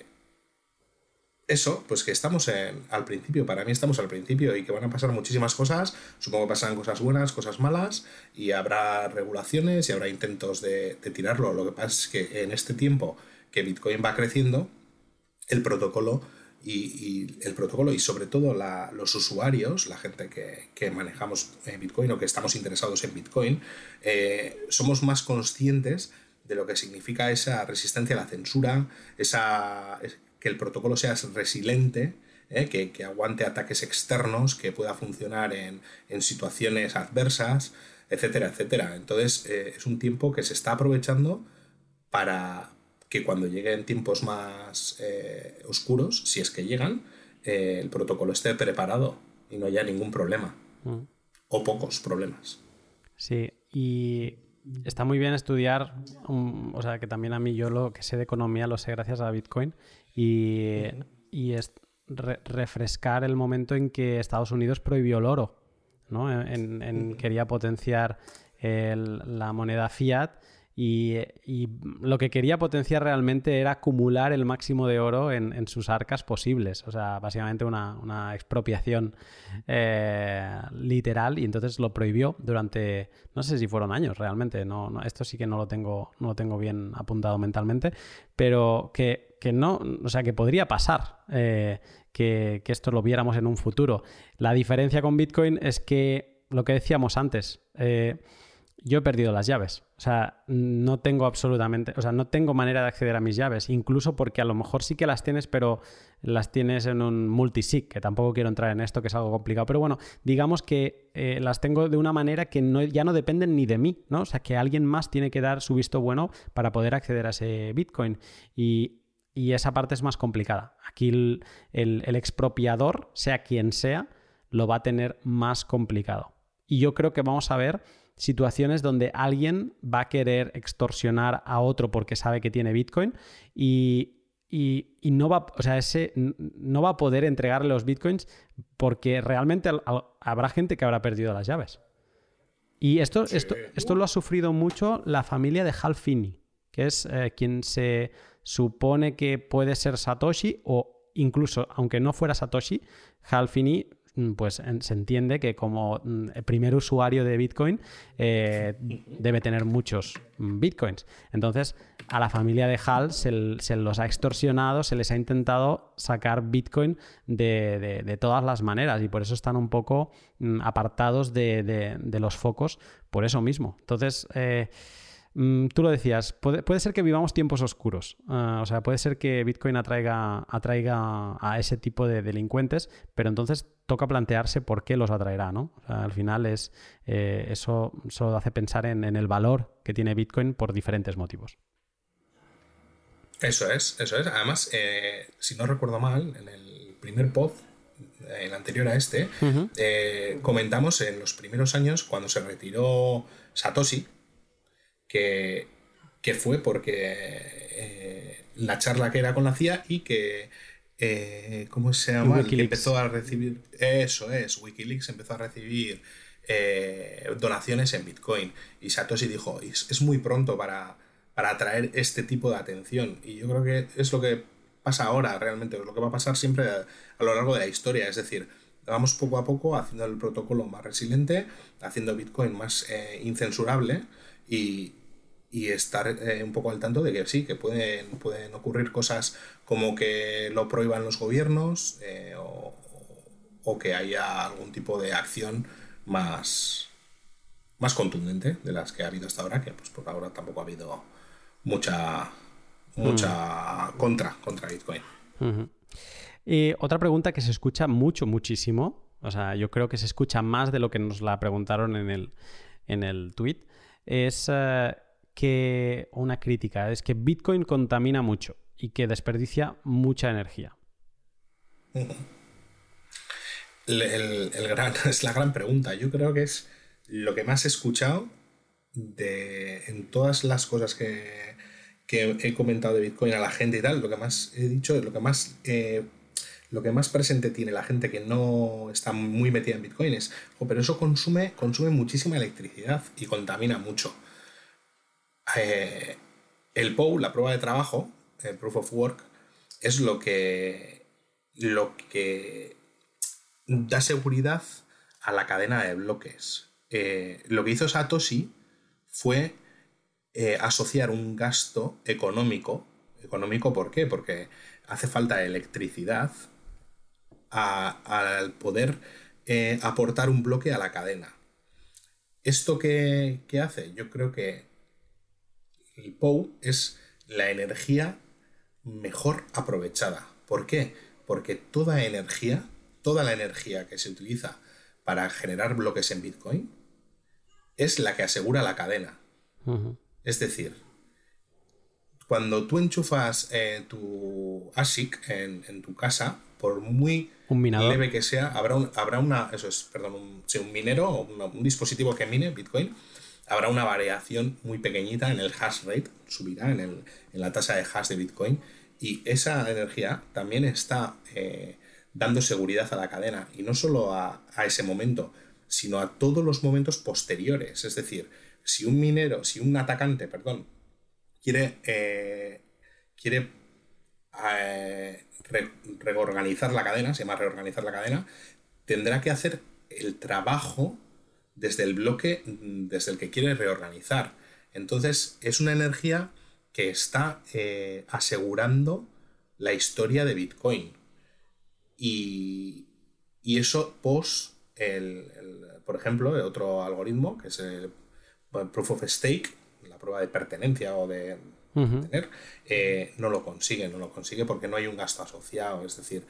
eso, pues que estamos al principio, para mí estamos al principio y que van a pasar muchísimas cosas, supongo que pasarán cosas buenas, cosas malas, y habrá regulaciones y habrá intentos de, tirarlo. Lo que pasa es que en este tiempo que Bitcoin va creciendo, el protocolo y, el protocolo y sobre todo los usuarios, la gente que, manejamos Bitcoin o que estamos interesados en Bitcoin, eh, somos más conscientes de lo que significa esa resistencia a la censura, esa, que el protocolo sea resiliente, eh, que, aguante ataques externos, que pueda funcionar en, situaciones adversas, etcétera, etcétera. Entonces eh, es un tiempo que se está aprovechando para, que cuando lleguen tiempos más eh, oscuros, si es que llegan, el protocolo esté preparado y no haya ningún problema. Mm. O pocos problemas. Sí, y está muy bien estudiar, o sea, que también a mí yo lo que sé de economía lo sé gracias a Bitcoin y, es refrescar el momento en que Estados Unidos prohibió el oro, ¿no? En, quería potenciar la moneda fiat y, lo que quería potenciar realmente era acumular el máximo de oro en, sus arcas posibles. O sea, básicamente una, expropiación eh, literal y entonces lo prohibió durante, no sé si fueron años realmente, no, esto sí que no lo, tengo, no lo tengo bien apuntado mentalmente, pero que, no, o sea, que podría pasar. Eh, que, esto lo viéramos en un futuro. La diferencia con Bitcoin es que lo que decíamos antes, eh, yo he perdido las llaves. O sea, no tengo absolutamente, o sea, no tengo manera de acceder a mis llaves, incluso porque a lo mejor sí que las tienes, pero las tienes en un multisig, que tampoco quiero entrar en esto, que es algo complicado. Pero bueno, digamos que eh, las tengo de una manera que no, ya no dependen ni de mí, ¿no? O sea, que alguien más tiene que dar su visto bueno para poder acceder a ese Bitcoin. Y, esa parte es más complicada. Aquí el expropiador, sea quien sea, lo va a tener más complicado. Y yo creo que vamos a ver situaciones donde alguien va a querer extorsionar a otro porque sabe que tiene Bitcoin y, no, va, o sea, ese, no va a poder entregarle los Bitcoins porque realmente habrá gente que habrá perdido las llaves. Y esto, esto, esto lo ha sufrido mucho la familia de Hal Finney, que es eh, quien se supone que puede ser Satoshi o incluso, aunque no fuera Satoshi, Hal Finney pues se entiende que como mm, primer usuario de Bitcoin eh, debe tener muchos mm, Bitcoins. Entonces, a la familia de Hal se, los ha extorsionado, se les ha intentado sacar Bitcoin de, todas las maneras y por eso están un poco apartados de, los focos por eso mismo. Entonces, eh, Mm, tú lo decías, puede, ser que vivamos tiempos oscuros. Ah, o sea, puede ser que Bitcoin atraiga, atraiga a ese tipo de delincuentes, pero entonces toca plantearse por qué los atraerá, ¿no? al final es eh, eso solo hace pensar en, el valor que tiene Bitcoin por diferentes motivos. Eso es, eso es. Además, eh, si no recuerdo mal, en el primer pod, el anterior a este, eh, comentamos en los primeros años cuando se retiró Satoshi, que, fue porque eh, la charla que era con la CIA y que eh, ¿cómo se llama? Que empezó a recibir, eso es, Wikileaks empezó a recibir eh, donaciones en Bitcoin. Y Satoshi dijo, es, muy pronto para, para atraer este tipo de atención. Y yo creo que es lo que pasa ahora realmente, es lo que va a pasar siempre a, lo largo de la historia. Es decir, vamos poco a poco haciendo el protocolo más resiliente, haciendo Bitcoin más incensurable y, y estar eh, un poco al tanto de que sí, que pueden, pueden ocurrir cosas como que lo prohíban los gobiernos eh, o, que haya algún tipo de acción más, más contundente de las que ha habido hasta ahora, que pues por ahora tampoco ha habido mucha, mucha mm. contra contra Bitcoin. y otra pregunta que se escucha mucho, muchísimo, o sea, yo creo que se escucha más de lo que nos la preguntaron en el, en el tweet, es... Eh, que una crítica es que Bitcoin contamina mucho y que desperdicia mucha energía. es la gran pregunta. Yo creo que es lo que más he escuchado de, en todas las cosas que, he comentado de Bitcoin a la gente y tal. Lo que más he dicho, lo que más, eh, lo que más presente tiene la gente que no está muy metida en Bitcoin es, pero eso consume, consume muchísima electricidad y contamina mucho. Eh, el POU, la prueba de trabajo, el Proof of Work, es lo que, lo que da seguridad a la cadena de bloques. Eh, lo que hizo Satoshi fue eh, asociar un gasto económico. ¿Económico por qué? Porque hace falta electricidad al poder aportar un bloque a la cadena. ¿Esto qué, qué hace? Yo creo que el POU es la energía mejor aprovechada. ¿Por qué? Porque toda energía, toda la energía que se utiliza para generar bloques en Bitcoin es la que asegura la cadena. Es decir, cuando tú enchufas eh, tu ASIC en, tu casa, por muy leve que sea, habrá, habrá una, eso es, perdón, un, minero o un dispositivo que mine Bitcoin habrá una variación muy pequeñita en el hash rate, subirá en, la tasa de hash de Bitcoin y esa energía también está eh, dando seguridad a la cadena y no solo a, ese momento, sino a todos los momentos posteriores. Es decir, si un minero, si un atacante, perdón, quiere, eh, quiere eh, reorganizar la cadena, se llama reorganizar la cadena, tendrá que hacer el trabajo desde el bloque desde el que quiere reorganizar. Entonces es una energía que está eh, asegurando la historia de Bitcoin. Y, eso pos, el, por ejemplo, otro algoritmo que es el Proof of Stake, la prueba de pertenencia o de, tener, eh, no lo consigue, no lo consigue porque no hay un gasto asociado. Es decir,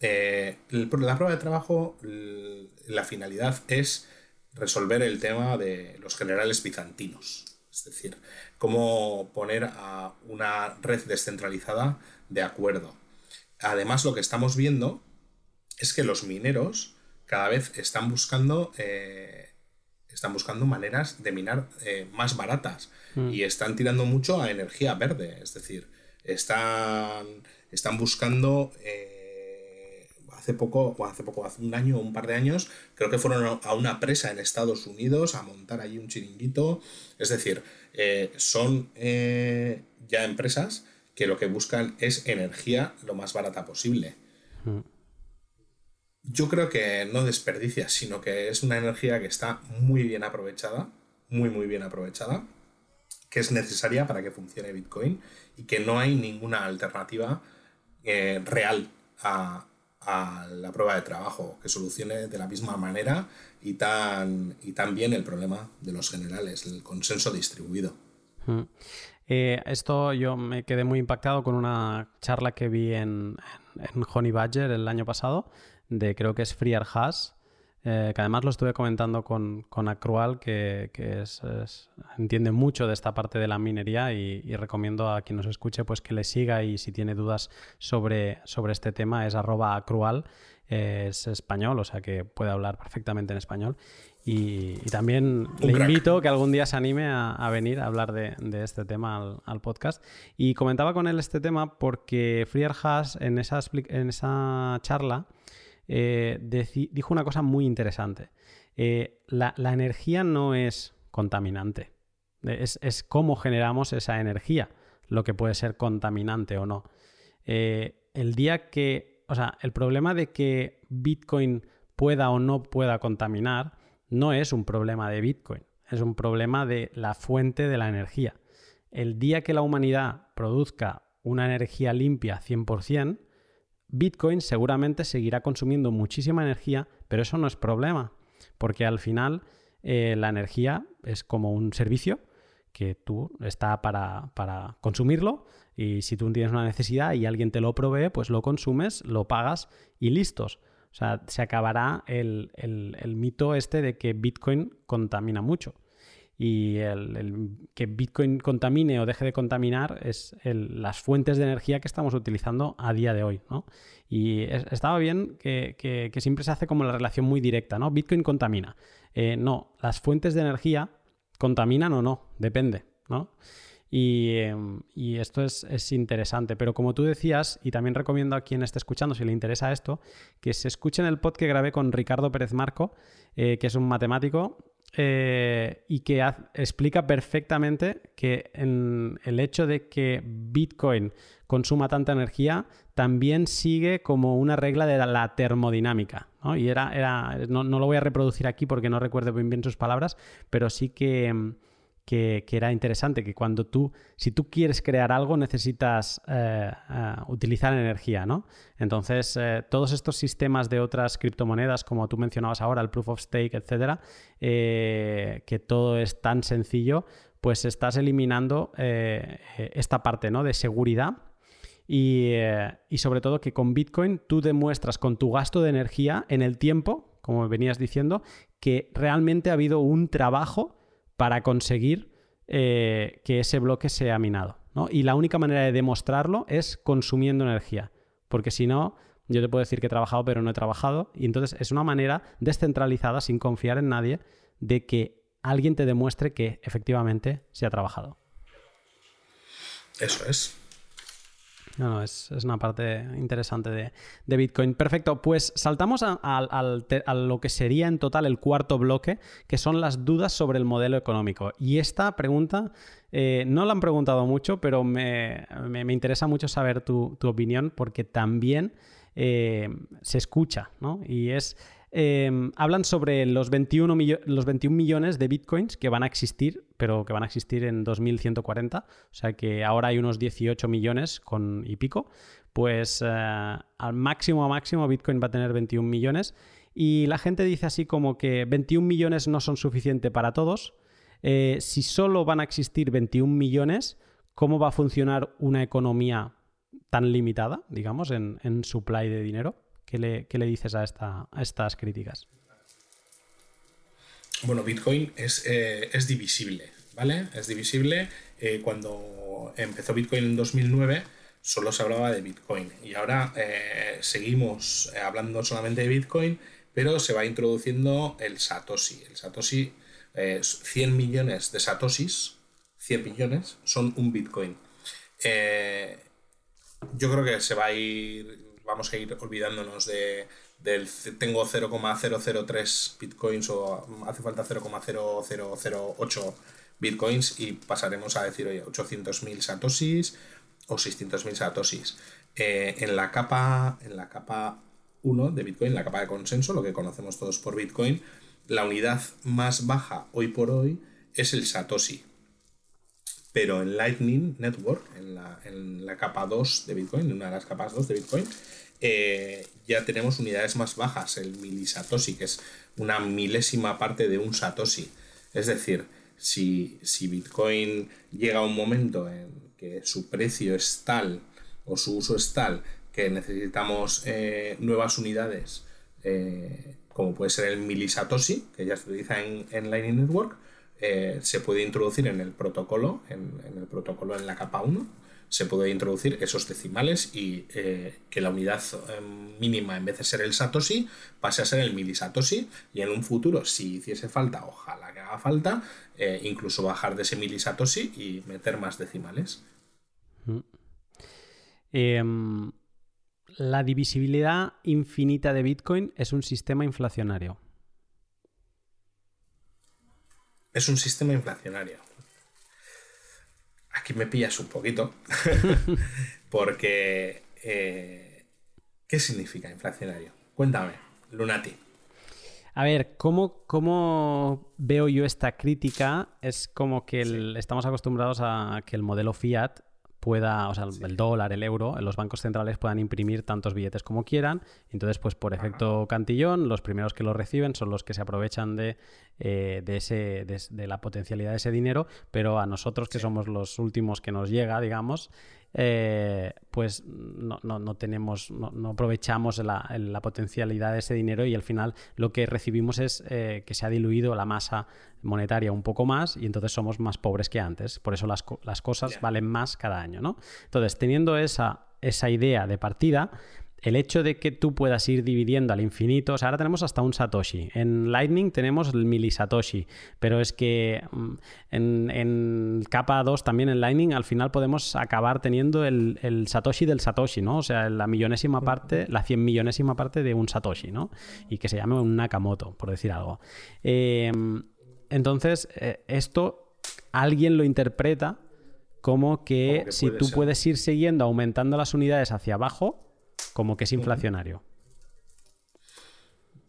eh, la prueba de trabajo, la finalidad es resolver el tema de los generales bizantinos. Es decir, cómo poner a una red descentralizada de acuerdo. Además, lo que estamos viendo es que los mineros cada vez están buscando, eh, están buscando maneras de minar más baratas. Mm. y están tirando mucho a energía verde, es decir, están, están buscando... Eh, hace poco, o hace poco, hace un año o un par de años, creo que fueron a una presa en Estados Unidos a montar allí un chiringuito. Es decir, eh, son eh, ya empresas que lo que buscan es energía lo más barata posible. Mm. Yo creo que no desperdicia, sino que es una energía que está muy bien aprovechada, muy, muy bien aprovechada que es necesaria para que funcione Bitcoin y que no hay ninguna alternativa eh, real a, la prueba de trabajo que solucione de la misma manera y tan, y tan bien el problema de los generales, el consenso distribuido. Mm. Eh, esto yo me quedé muy impactado con una charla que vi en, en Honey Badger el año pasado, de creo que es Free Haas, eh, que además lo estuve comentando con, con Acrual, que, entiende mucho de esta parte de la minería y, recomiendo a quien nos escuche pues que le siga y si tiene dudas sobre, sobre este tema es arroba Acrual, es español, o sea que puede hablar perfectamente en español. Y, también le invito que algún día se anime a, venir a hablar de, este tema al, podcast. Y comentaba con él este tema porque Friar Haas en esa, en esa charla eh, dijo una cosa muy interesante. Eh, la, energía no es contaminante, es, cómo generamos esa energía lo que puede ser contaminante o no. Eh, el día que, o sea, el problema de que Bitcoin pueda o no pueda contaminar no es un problema de Bitcoin, es un problema de la fuente de la energía. El día que la humanidad produzca una energía limpia 100%, Bitcoin seguramente seguirá consumiendo muchísima energía, pero eso no es problema, porque al final eh, la energía es como un servicio que tú está para, consumirlo y si tú tienes una necesidad y alguien te lo provee, pues lo consumes, lo pagas y listos. O sea, se acabará el mito este de que Bitcoin contamina mucho y el, que Bitcoin contamine o deje de contaminar es las fuentes de energía que estamos utilizando a día de hoy. ¿no? Y estaba bien que, siempre se hace como la relación muy directa, ¿no? Bitcoin contamina. Eh, no, las fuentes de energía contaminan o no, depende. ¿no? Y, em, esto es, interesante. Pero como tú decías, y también recomiendo a quien esté escuchando, si le interesa esto, que se escuchen el pod que grabé con Ricardo Pérez Marco, eh, que es un matemático eh, y que explica perfectamente que en el hecho de que Bitcoin consuma tanta energía también sigue como una regla de la termodinámica. Y era, era no, no, lo voy a reproducir aquí porque no recuerdo bien, bien sus palabras, pero sí que que, era interesante, que cuando tú, si tú quieres crear algo, necesitas eh, eh, utilizar energía, ¿no? Entonces, eh, todos estos sistemas de otras criptomonedas, como tú mencionabas ahora, el proof of stake, etcétera, que todo es tan sencillo, pues estás eliminando esta parte, ¿no? De seguridad. Y, y sobre todo que con Bitcoin tú demuestras con tu gasto de energía en el tiempo, como venías diciendo, que realmente ha habido un trabajo para conseguir eh, que ese bloque sea minado. Y la única manera de demostrarlo es consumiendo energía, porque si no, yo te puedo decir que he trabajado pero no he trabajado, y entonces es una manera descentralizada, sin confiar en nadie, de que alguien te demuestre que efectivamente se ha trabajado. Eso es. No, no, es, una parte interesante de, Bitcoin. Perfecto, pues saltamos a, lo que sería en total el cuarto bloque, que son las dudas sobre el modelo económico. Y esta pregunta eh, no la han preguntado mucho, pero me, interesa mucho saber tu, opinión porque también eh, se escucha, ¿no? Y es Em, hablan sobre los 21, los 21 millones de bitcoins que van a existir, pero que van a existir en 2140. O sea que ahora hay unos 18 millones con y pico. Pues eh, al máximo a máximo Bitcoin va a tener 21 millones. Y la gente dice así como que 21 millones no son suficientes para todos. Eh, si solo van a existir 21 millones, ¿cómo va a funcionar una economía tan limitada, digamos, en, en supply de dinero? ¿Qué le, dices a, esta, a, estas críticas? Bueno, Bitcoin es, eh, divisible, ¿vale? Es divisible. Eh, cuando empezó Bitcoin en 2009 solo se hablaba de Bitcoin y ahora eh, seguimos hablando solamente de Bitcoin, pero se va introduciendo el Satoshi. El Satoshi, 100 millones de Satoshis, 100 millones, son un Bitcoin. yo creo que se va a ir vamos a ir olvidándonos de, del tengo 0,003 bitcoins o hace falta 0,0008 bitcoins y pasaremos a decir, oye, 800.000 satoshis o 600.000 satoshis. Eh, en la capa en la capa 1 de Bitcoin, la capa de consenso, lo que conocemos todos por Bitcoin, la unidad más baja hoy por hoy es el satoshi. Pero en Lightning Network, en la, en la capa 2 de Bitcoin, en una de las capas 2 de Bitcoin, eh, ya tenemos unidades más bajas, el milisatoshi, que es una milésima parte de un satoshi. Es decir, si, Bitcoin llega a un momento en que su precio es tal o su uso es tal que necesitamos eh, nuevas unidades, eh, como puede ser el milisatoshi, que ya se utiliza en, en Lightning Network, se puede introducir en el protocolo, en, el protocolo en la capa 1 se puede introducir esos decimales y eh, que la unidad em, mínima en vez de ser el satoshi pase a ser el milisatoshi y en un futuro si hiciese falta, ojalá que haga falta, eh, incluso bajar de ese milisatoshi y meter más decimales. Mm. Em, la divisibilidad infinita de Bitcoin es un sistema inflacionario. Es un sistema inflacionario aquí me pillas un poquito, porque eh, ¿qué significa inflacionario? Cuéntame, Lunati. A ver, ¿cómo, ¿cómo, veo yo esta crítica? Es como que estamos acostumbrados a que el modelo fiat pueda, o sea, el dólar, el euro, los bancos centrales puedan imprimir tantos billetes como quieran. Entonces, pues por efecto cantillón, los primeros que lo reciben son los que se aprovechan de, eh, de, ese, de, la potencialidad de ese dinero, pero a nosotros que somos los últimos que nos llega, digamos, eh, pues no, no, tenemos, no, aprovechamos la, potencialidad de ese dinero y al final lo que recibimos es eh, que se ha diluido la masa monetaria un poco más y entonces somos más pobres que antes. Por eso las, las cosas valen más cada año, ¿no? Entonces, teniendo esa, esa idea de partida, el hecho de que tú puedas ir dividiendo al infinito, o sea, ahora tenemos hasta un Satoshi. En Lightning tenemos el milisatoshi, pero es que mm, en, capa 2 también en Lightning al final podemos acabar teniendo el, Satoshi del Satoshi, ¿no? O sea, la millonésima parte, la cien millonésima parte de un Satoshi, ¿no? Y que se llame un Nakamoto, por decir algo. Em, entonces, eh, esto alguien lo interpreta como que, si tú puedes ir siguiendo aumentando las unidades hacia abajo, como que es inflacionario.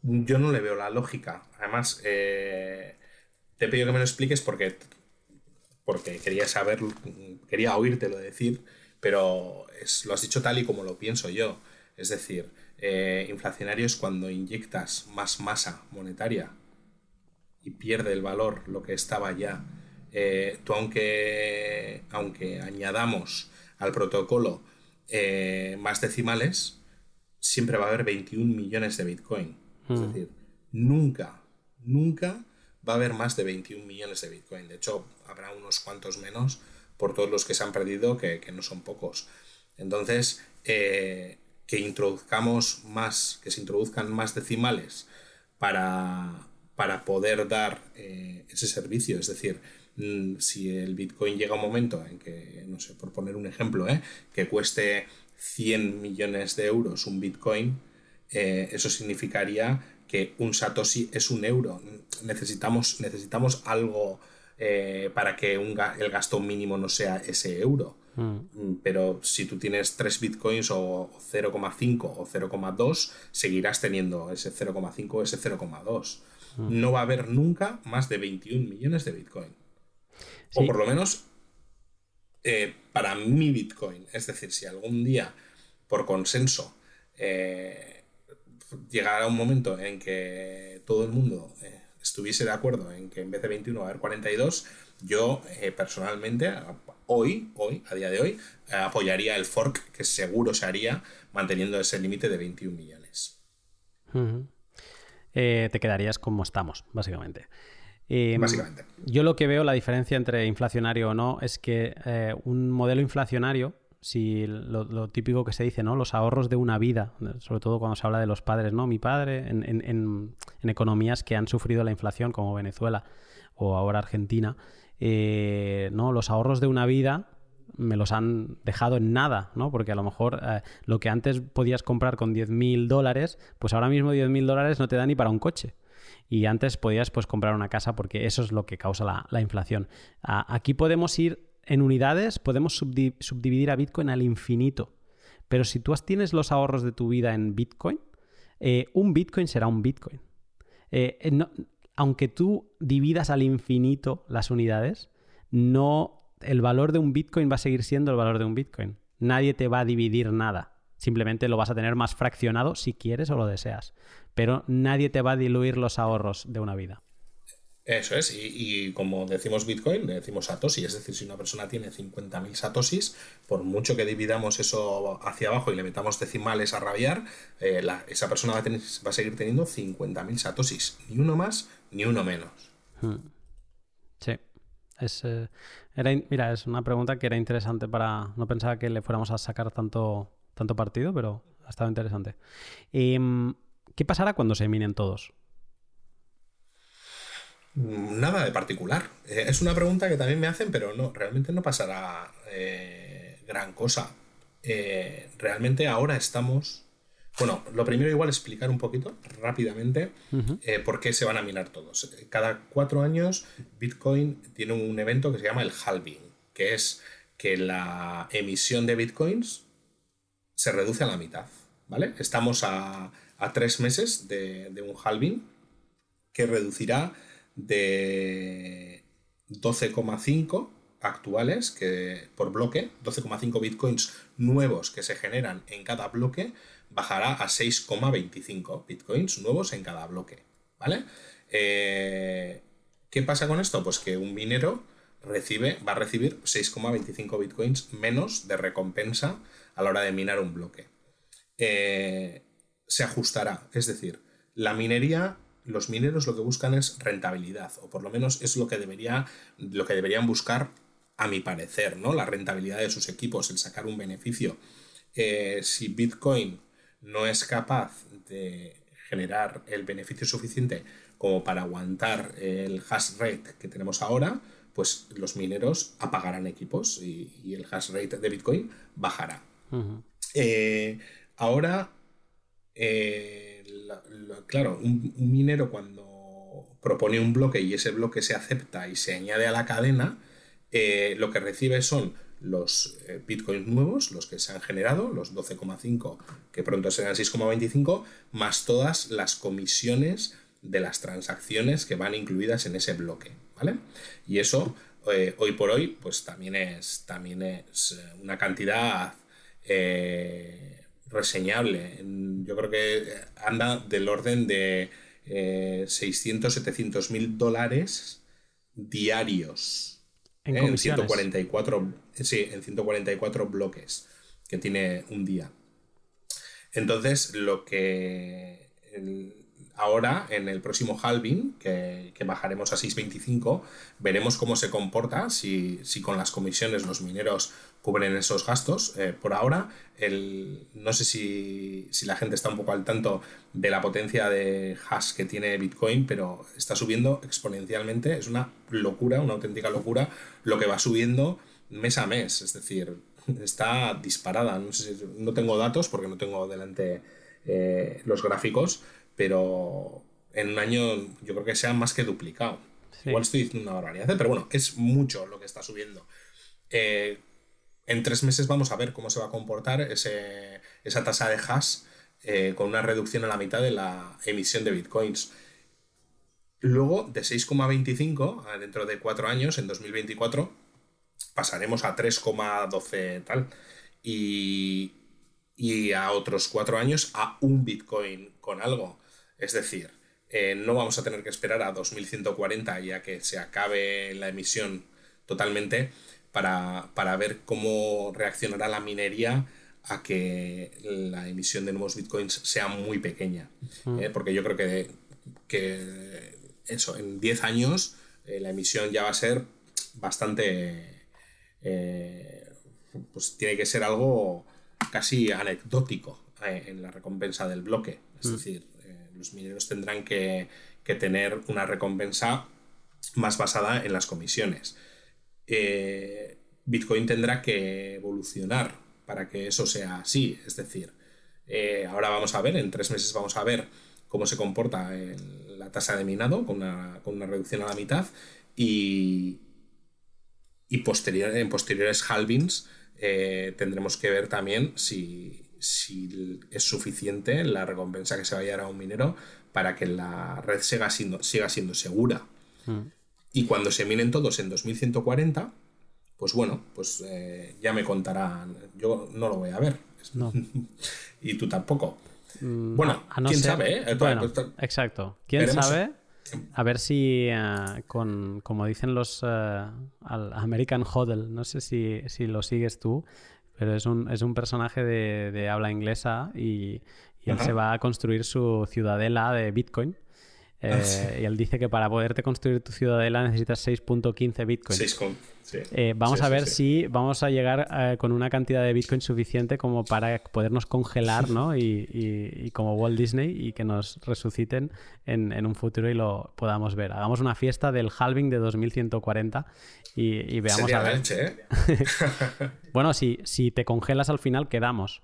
Yo no le veo la lógica. Además, eh, te he pedido que me lo expliques porque, porque quería saber, quería oírtelo decir, pero lo has dicho tal y como lo pienso yo. Es decir, eh, inflacionario es cuando inyectas más masa monetaria y pierde el valor lo que estaba ya. Eh, tú aunque, aunque añadamos al protocolo eh, más decimales, siempre va a haber 21 millones de Bitcoin. Es hmm. decir, nunca, nunca va a haber más de 21 millones de Bitcoin. De hecho, habrá unos cuantos menos por todos los que se han perdido, que, no son pocos. Entonces, eh, que introduzcamos más, que se introduzcan más decimales para, para poder dar eh, ese servicio. Es decir, mm, si el Bitcoin llega a un momento en que, no sé, por poner un ejemplo, ¿eh? que cueste 100 millones de euros un Bitcoin, eh, eso significaría que un Satoshi es un euro. Necesitamos, necesitamos algo eh, para que el gasto mínimo no sea ese euro. Mm. Mm, pero si tú tienes 3 bitcoins o 0,5 o 0,2, seguirás teniendo ese 0,5 o ese 0,2. Mm. No va a haber nunca más de 21 millones de bitcoin. O por lo menos eh, para mi bitcoin. Es decir, si algún día, por consenso, eh, llegara un momento en que todo el mundo eh, estuviese de acuerdo en que en vez de 21 va a haber 42, yo personalmente hoy, hoy, a día de hoy, apoyaría el fork que seguro se haría manteniendo ese límite de 21 millones. Te quedarías como estamos, básicamente. Em, básicamente. Yo lo que veo, la diferencia entre inflacionario o no, es que eh, un modelo inflacionario, si lo, típico que se dice, ¿no? Los ahorros de una vida, sobre todo cuando se habla de los padres, ¿no? Mi padre, en, en economías que han sufrido la inflación, como Venezuela o ahora Argentina, eh, ¿no? los ahorros de una vida me los han dejado en nada, ¿no? Porque a lo mejor eh, lo que antes podías comprar con 10.000 dólares, pues ahora mismo 10.000 dólares no te da ni para un coche. Y antes podías pues comprar una casa porque eso es lo que causa la, inflación. aquí podemos ir en unidades, podemos subdividir a Bitcoin al infinito. Pero si tú tienes los ahorros de tu vida en Bitcoin, eh, un Bitcoin será un Bitcoin. no, aunque tú dividas al infinito las unidades, no el valor de un Bitcoin va a seguir siendo el valor de un Bitcoin. Nadie te va a dividir nada. Simplemente lo vas a tener más fraccionado si quieres o lo deseas. Pero nadie te va a diluir los ahorros de una vida. Eso es, y, como decimos Bitcoin, le decimos Satoshi, es decir, si una persona tiene 50.000 Satoshis, por mucho que dividamos eso hacia abajo y le metamos decimales a rabiar, eh, esa persona va a, tener, va a seguir teniendo 50.000 Satoshis, ni uno más ni uno menos. Hmm. Sí, es, eh, era, mira, es una pregunta que era interesante para, no pensaba que le fuéramos a sacar tanto, tanto partido, pero ha estado interesante. Em, ¿Qué pasará cuando se minen todos? Nada de particular. Eh, es una pregunta que también me hacen, pero no, realmente no pasará eh, gran cosa. Eh, realmente ahora estamos. Bueno, lo primero igual explicar un poquito rápidamente por qué se van a minar todos. Cada cuatro años Bitcoin tiene un evento que se llama el halving, que es que la emisión de Bitcoins se reduce a la mitad. ¿Vale? Estamos a, tres meses de, de un halving que reducirá de 12,5 actuales que por bloque, 12,5 bitcoins nuevos que se generan en cada bloque, bajará a 6,25 bitcoins nuevos en cada bloque. ¿Vale? Eh, ¿Qué pasa con esto? Pues que un minero recibe, va a recibir 6,25 bitcoins menos de recompensa a la hora de minar un bloque. Eh, se ajustará, es decir, la minería los mineros lo que buscan es rentabilidad, o por lo menos es lo que, debería, lo que deberían buscar, a mi parecer, ¿no? La rentabilidad de sus equipos, el sacar un beneficio. Eh, si Bitcoin no es capaz de generar el beneficio suficiente como para aguantar el hash rate que tenemos ahora, pues los mineros apagarán equipos y, el hash rate de Bitcoin bajará. Eh, ahora, eh, claro, un, minero cuando propone un bloque y ese bloque se acepta y se añade a la cadena, eh, lo que recibe son los eh, bitcoins nuevos, los que se han generado, los 12,5 que pronto serán 6,25, más todas las comisiones de las transacciones que van incluidas en ese bloque, ¿vale? Y eso hoy por hoy pues también es, también es una cantidad reseñable. Yo creo que anda del orden de 600, 700 mil dólares diarios. En, 144, ¿eh? sí, en 144 bloques que tiene un día. Entonces, lo que ahora, en el próximo halving, que, bajaremos a 6.25, veremos cómo se comporta, si, con las comisiones los mineros cubren esos gastos. Eh, por ahora, el, no sé si, la gente está un poco al tanto de la potencia de hash que tiene Bitcoin, pero está subiendo exponencialmente. Es una locura, una auténtica locura, lo que va subiendo mes a mes. Es decir, está disparada. No, no tengo datos porque no tengo delante eh, los gráficos pero en un año yo creo que se han más que duplicado. Igual estoy diciendo una barbaridad, pero bueno, es mucho lo que está subiendo. Eh, en tres meses vamos a ver cómo se va a comportar esa tasa de hash eh, con una reducción a la mitad de la emisión de bitcoins. Luego, de 6,25 dentro de cuatro años, en 2024, pasaremos a 3,12 tal. Y, y a otros cuatro años a un bitcoin con algo. Es decir, eh, no vamos a tener que esperar a 2140 ya que se acabe la emisión totalmente para, ver cómo reaccionará la minería a que la emisión de nuevos bitcoins sea muy pequeña. Eh, porque yo creo que, que eso, en 10 años eh, la emisión ya va a ser bastante... pues tiene que ser algo casi anecdótico en la recompensa del bloque. Es mm. decir, los mineros tendrán que, tener una recompensa más basada en las comisiones. Eh, Bitcoin tendrá que evolucionar para que eso sea así. Es decir, eh, ahora vamos a ver, en tres meses vamos a ver cómo se comporta la tasa de minado con una, reducción a la mitad y, en posteriores halvings eh, tendremos que ver también si, es suficiente la recompensa que se va a dar a un minero para que la red siga siendo, siga siendo segura. Mm. Y cuando se minen todos en 2140, pues bueno, pues eh, ya me contarán. Yo no lo voy a ver. y tú tampoco. Mm, bueno, quién sabe, ¿eh? exacto. ¿Quién sabe? A ver si, eh, con, como dicen los American Hodl, no sé si, si lo sigues tú, pero es un, es un personaje de, de habla inglesa y, y él se va a construir su ciudadela de Bitcoin. Ah, eh, y él dice que para poderte construir tu ciudadela necesitas 6.15 bitcoins. Eh, vamos a ver si vamos a llegar eh, con una cantidad de bitcoin suficiente como para podernos congelar, ¿no? Y, y, como Walt Disney y que nos resuciten en, en, un futuro y lo podamos ver. Hagamos una fiesta del halving de 2140 y, y veamos a ver. bueno, si, si te congelas al final, quedamos.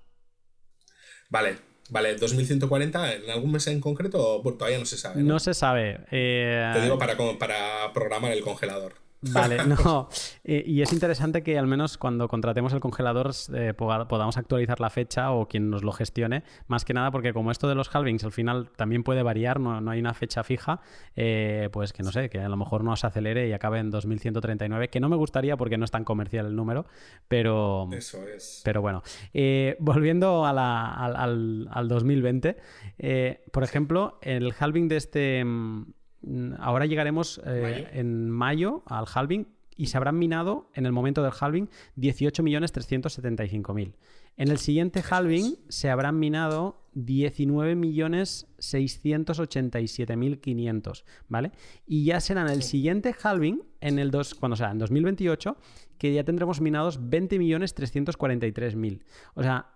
Vale, Vale, 2140, ¿en algún mes en concreto? todavía no se sabe. No, se sabe. Eh, Te digo para, para programar el congelador. Vale, no. Eh, y es interesante que al menos cuando contratemos el congelador eh, podamos actualizar la fecha o quien nos lo gestione. Más que nada porque como esto de los halvings al final también puede variar, no, hay una fecha fija, eh, pues que no sé, que a lo mejor no se acelere y acabe en 2139, que no me gustaría porque no es tan comercial el número, pero... Eso es. Pero bueno, volviendo al, al, 2020, por ejemplo, el halving de este Mm, ahora llegaremos eh, en mayo al halving y se habrán minado en el momento del halving 18.375.000. En el siguiente halving se habrán minado 19.687.500, ¿vale? Y ya será en el siguiente halving, en el dos, cuando sea en 2028, que ya tendremos minados 20.343.000. O sea,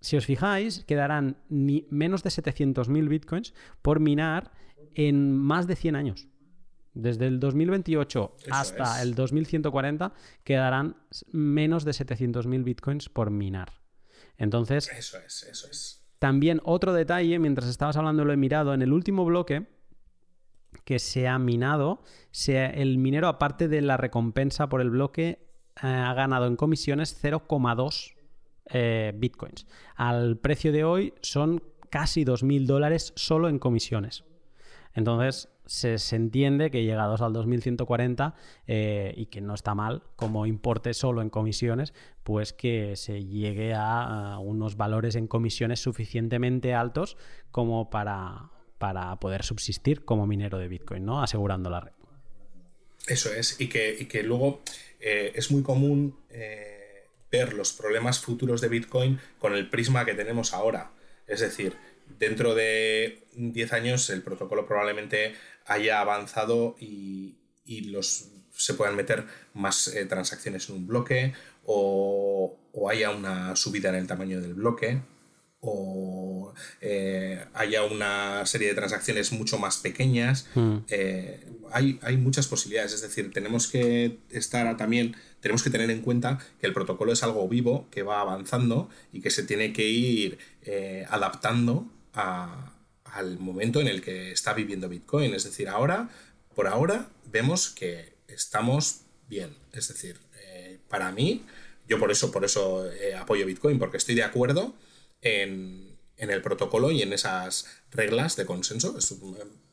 si os fijáis, quedarán ni menos de 700.000 bitcoins por minar en más de 100 años. Desde el 2028 hasta el 2140 quedarán menos de 700.000 bitcoins por minar. Entonces, eso es, eso es. También otro detalle, mientras estabas hablando lo he mirado, en el último bloque que se ha minado, el minero aparte de la recompensa por el bloque eh, ha ganado en comisiones 0,2 eh, bitcoins. Al precio de hoy son casi 2.000 dólares solo en comisiones. Entonces, se, entiende que llegados al 2140 eh, y que no está mal como importe solo en comisiones, pues que se llegue a, unos valores en comisiones suficientemente altos como para, para poder subsistir como minero de Bitcoin, ¿no? Asegurando la red. Eso es, y que, luego eh, es muy común eh, ver los problemas futuros de Bitcoin con el prisma que tenemos ahora. Es decir, dentro de 10 años el protocolo probablemente haya avanzado y, los, se puedan meter más eh, transacciones en un bloque o, haya una subida en el tamaño del bloque o eh, haya una serie de transacciones mucho más pequeñas. Hmm. Eh, hay, hay, muchas posibilidades, es decir, tenemos que estar también, tenemos que tener en cuenta que el protocolo es algo vivo, que va avanzando y que se tiene que ir adaptando al momento en el que está viviendo Bitcoin. Es decir, ahora, por ahora, vemos que estamos bien. Es decir, eh, para mí, yo por eso, por eso eh, apoyo Bitcoin, porque estoy de acuerdo en, el protocolo y en esas reglas de consenso.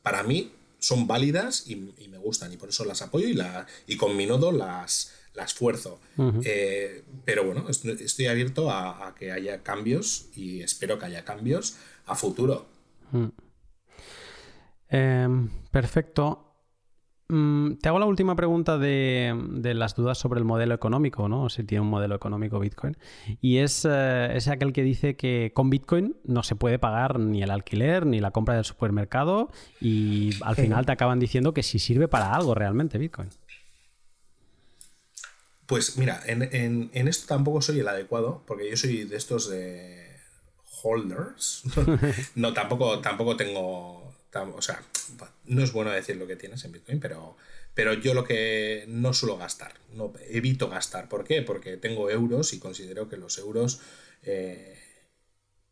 para mí son válidas y, me gustan y por eso las apoyo y, la, y con mi nodo las, las esfuerzo. Eh, pero bueno, estoy abierto a, que haya cambios y espero que haya cambios a futuro. Mm. Em, perfecto. Mm, te hago la última pregunta de, las dudas sobre el modelo económico, ¿no? Si tiene un modelo económico Bitcoin. Y es, eh, es, aquel que dice que con Bitcoin no se puede pagar ni el alquiler ni la compra del supermercado y al final te acaban diciendo que si sirve para algo realmente Bitcoin. Pues mira, en, en esto tampoco soy el adecuado, porque yo soy de estos de holders. no, tampoco, tampoco tengo. O sea, no es bueno decir lo que tienes en Bitcoin, pero, pero yo lo que no suelo gastar, no evito gastar. ¿Por qué? Porque tengo euros y considero que los euros eh,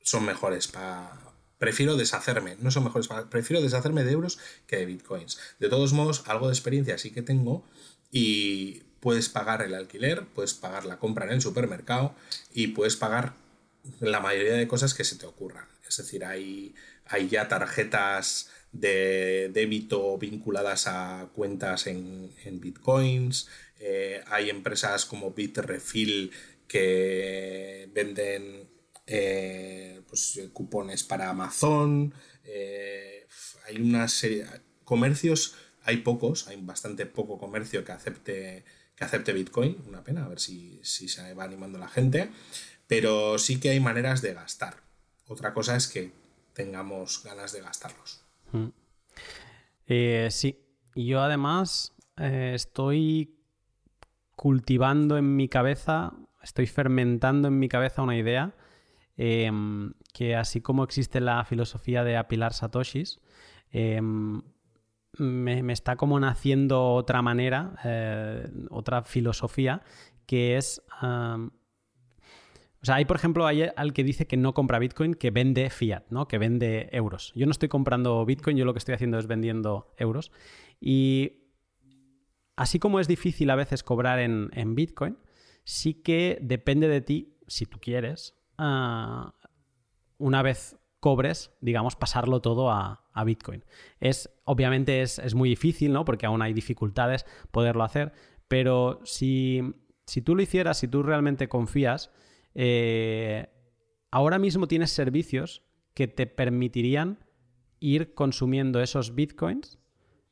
son mejores para. Prefiero deshacerme, no son mejores. Prefiero deshacerme de euros que de bitcoins. De todos modos, algo de experiencia sí que tengo y puedes pagar el alquiler, puedes pagar la compra en el supermercado y puedes pagar la mayoría de cosas que se te ocurran. Es decir, hay, hay ya tarjetas de débito vinculadas a cuentas en, bitcoins, eh, hay empresas como Bitrefill que venden eh, pues, cupones para Amazon, eh, hay una serie, comercios, hay pocos, hay bastante poco comercio que acepte, que acepte Bitcoin, una pena, a ver si, si se va animando la gente pero sí que hay maneras de gastar. Otra cosa es que tengamos ganas de gastarlos. Mm. Eh, sí, yo además eh, estoy cultivando en mi cabeza, estoy fermentando en mi cabeza una idea em, que así como existe la filosofía de apilar satoshis, em, me, está como naciendo otra manera, eh, otra filosofía, que es o sea, hay, por ejemplo, hay al que dice que no compra Bitcoin, que vende fiat, ¿no? Que vende euros. Yo no estoy comprando Bitcoin, yo lo que estoy haciendo es vendiendo euros. Y así como es difícil a veces cobrar en, Bitcoin, sí que depende de ti, si tú quieres, ah, una vez cobres, digamos, pasarlo todo a, Bitcoin. Es, obviamente es, es, muy difícil, ¿no? Porque aún hay dificultades poderlo hacer, pero si, si tú lo hicieras, si tú realmente confías, eh, ahora mismo tienes servicios que te permitirían ir consumiendo esos bitcoins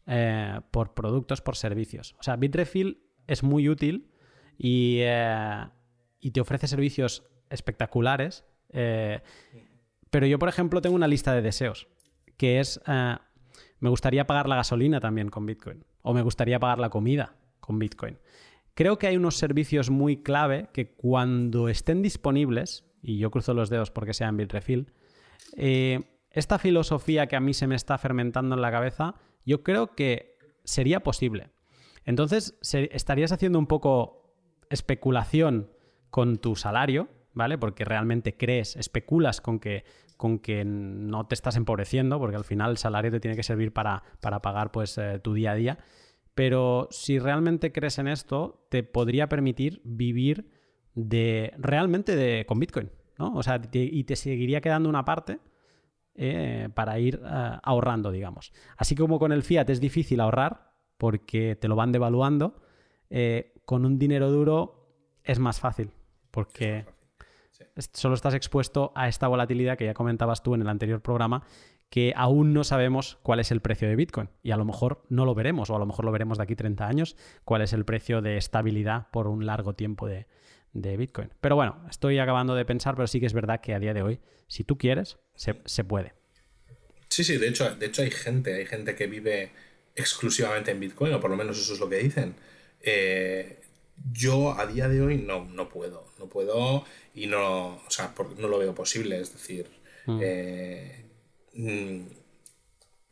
eh, por productos, por servicios. O sea, Bitrefill es muy útil y, eh, te ofrece servicios espectaculares. pero yo, por ejemplo, tengo una lista de deseos, que es, me gustaría pagar la gasolina también con Bitcoin, o me gustaría pagar la comida con Bitcoin. Creo que hay unos servicios muy clave que cuando estén disponibles, y yo cruzo los dedos porque sean Bitrefill, eh, esta filosofía que a mí se me está fermentando en la cabeza, yo creo que sería posible. Entonces, estarías haciendo un poco especulación con tu salario, ¿vale? Porque realmente crees, especulas con que, con que no te estás empobreciendo, porque al final el salario te tiene que servir para, para pagar pues, eh, tu día a día. Pero si realmente crees en esto, te podría permitir vivir de realmente de, con Bitcoin, ¿no? O sea, y te seguiría quedando una parte eh, para ir eh, ahorrando, digamos. Así como con el fiat es difícil ahorrar porque te lo van devaluando, eh, con un dinero duro es más fácil porque solo estás expuesto a esta volatilidad que ya comentabas tú en el anterior programa que aún no sabemos cuál es el precio de Bitcoin y a lo mejor no lo veremos o a lo mejor lo veremos de aquí 30 años, cuál es el precio de estabilidad por un largo tiempo de, Bitcoin. Pero bueno, estoy acabando de pensar, pero sí que es verdad que a día de hoy, si tú quieres, se, puede. Sí, sí, de hecho, de hecho hay gente, hay gente que vive exclusivamente en Bitcoin, o por lo menos eso es lo que dicen. Eh, yo a día de hoy no, no puedo, no puedo y no, o sea, no lo veo posible, es decir, mm. Eh, mm,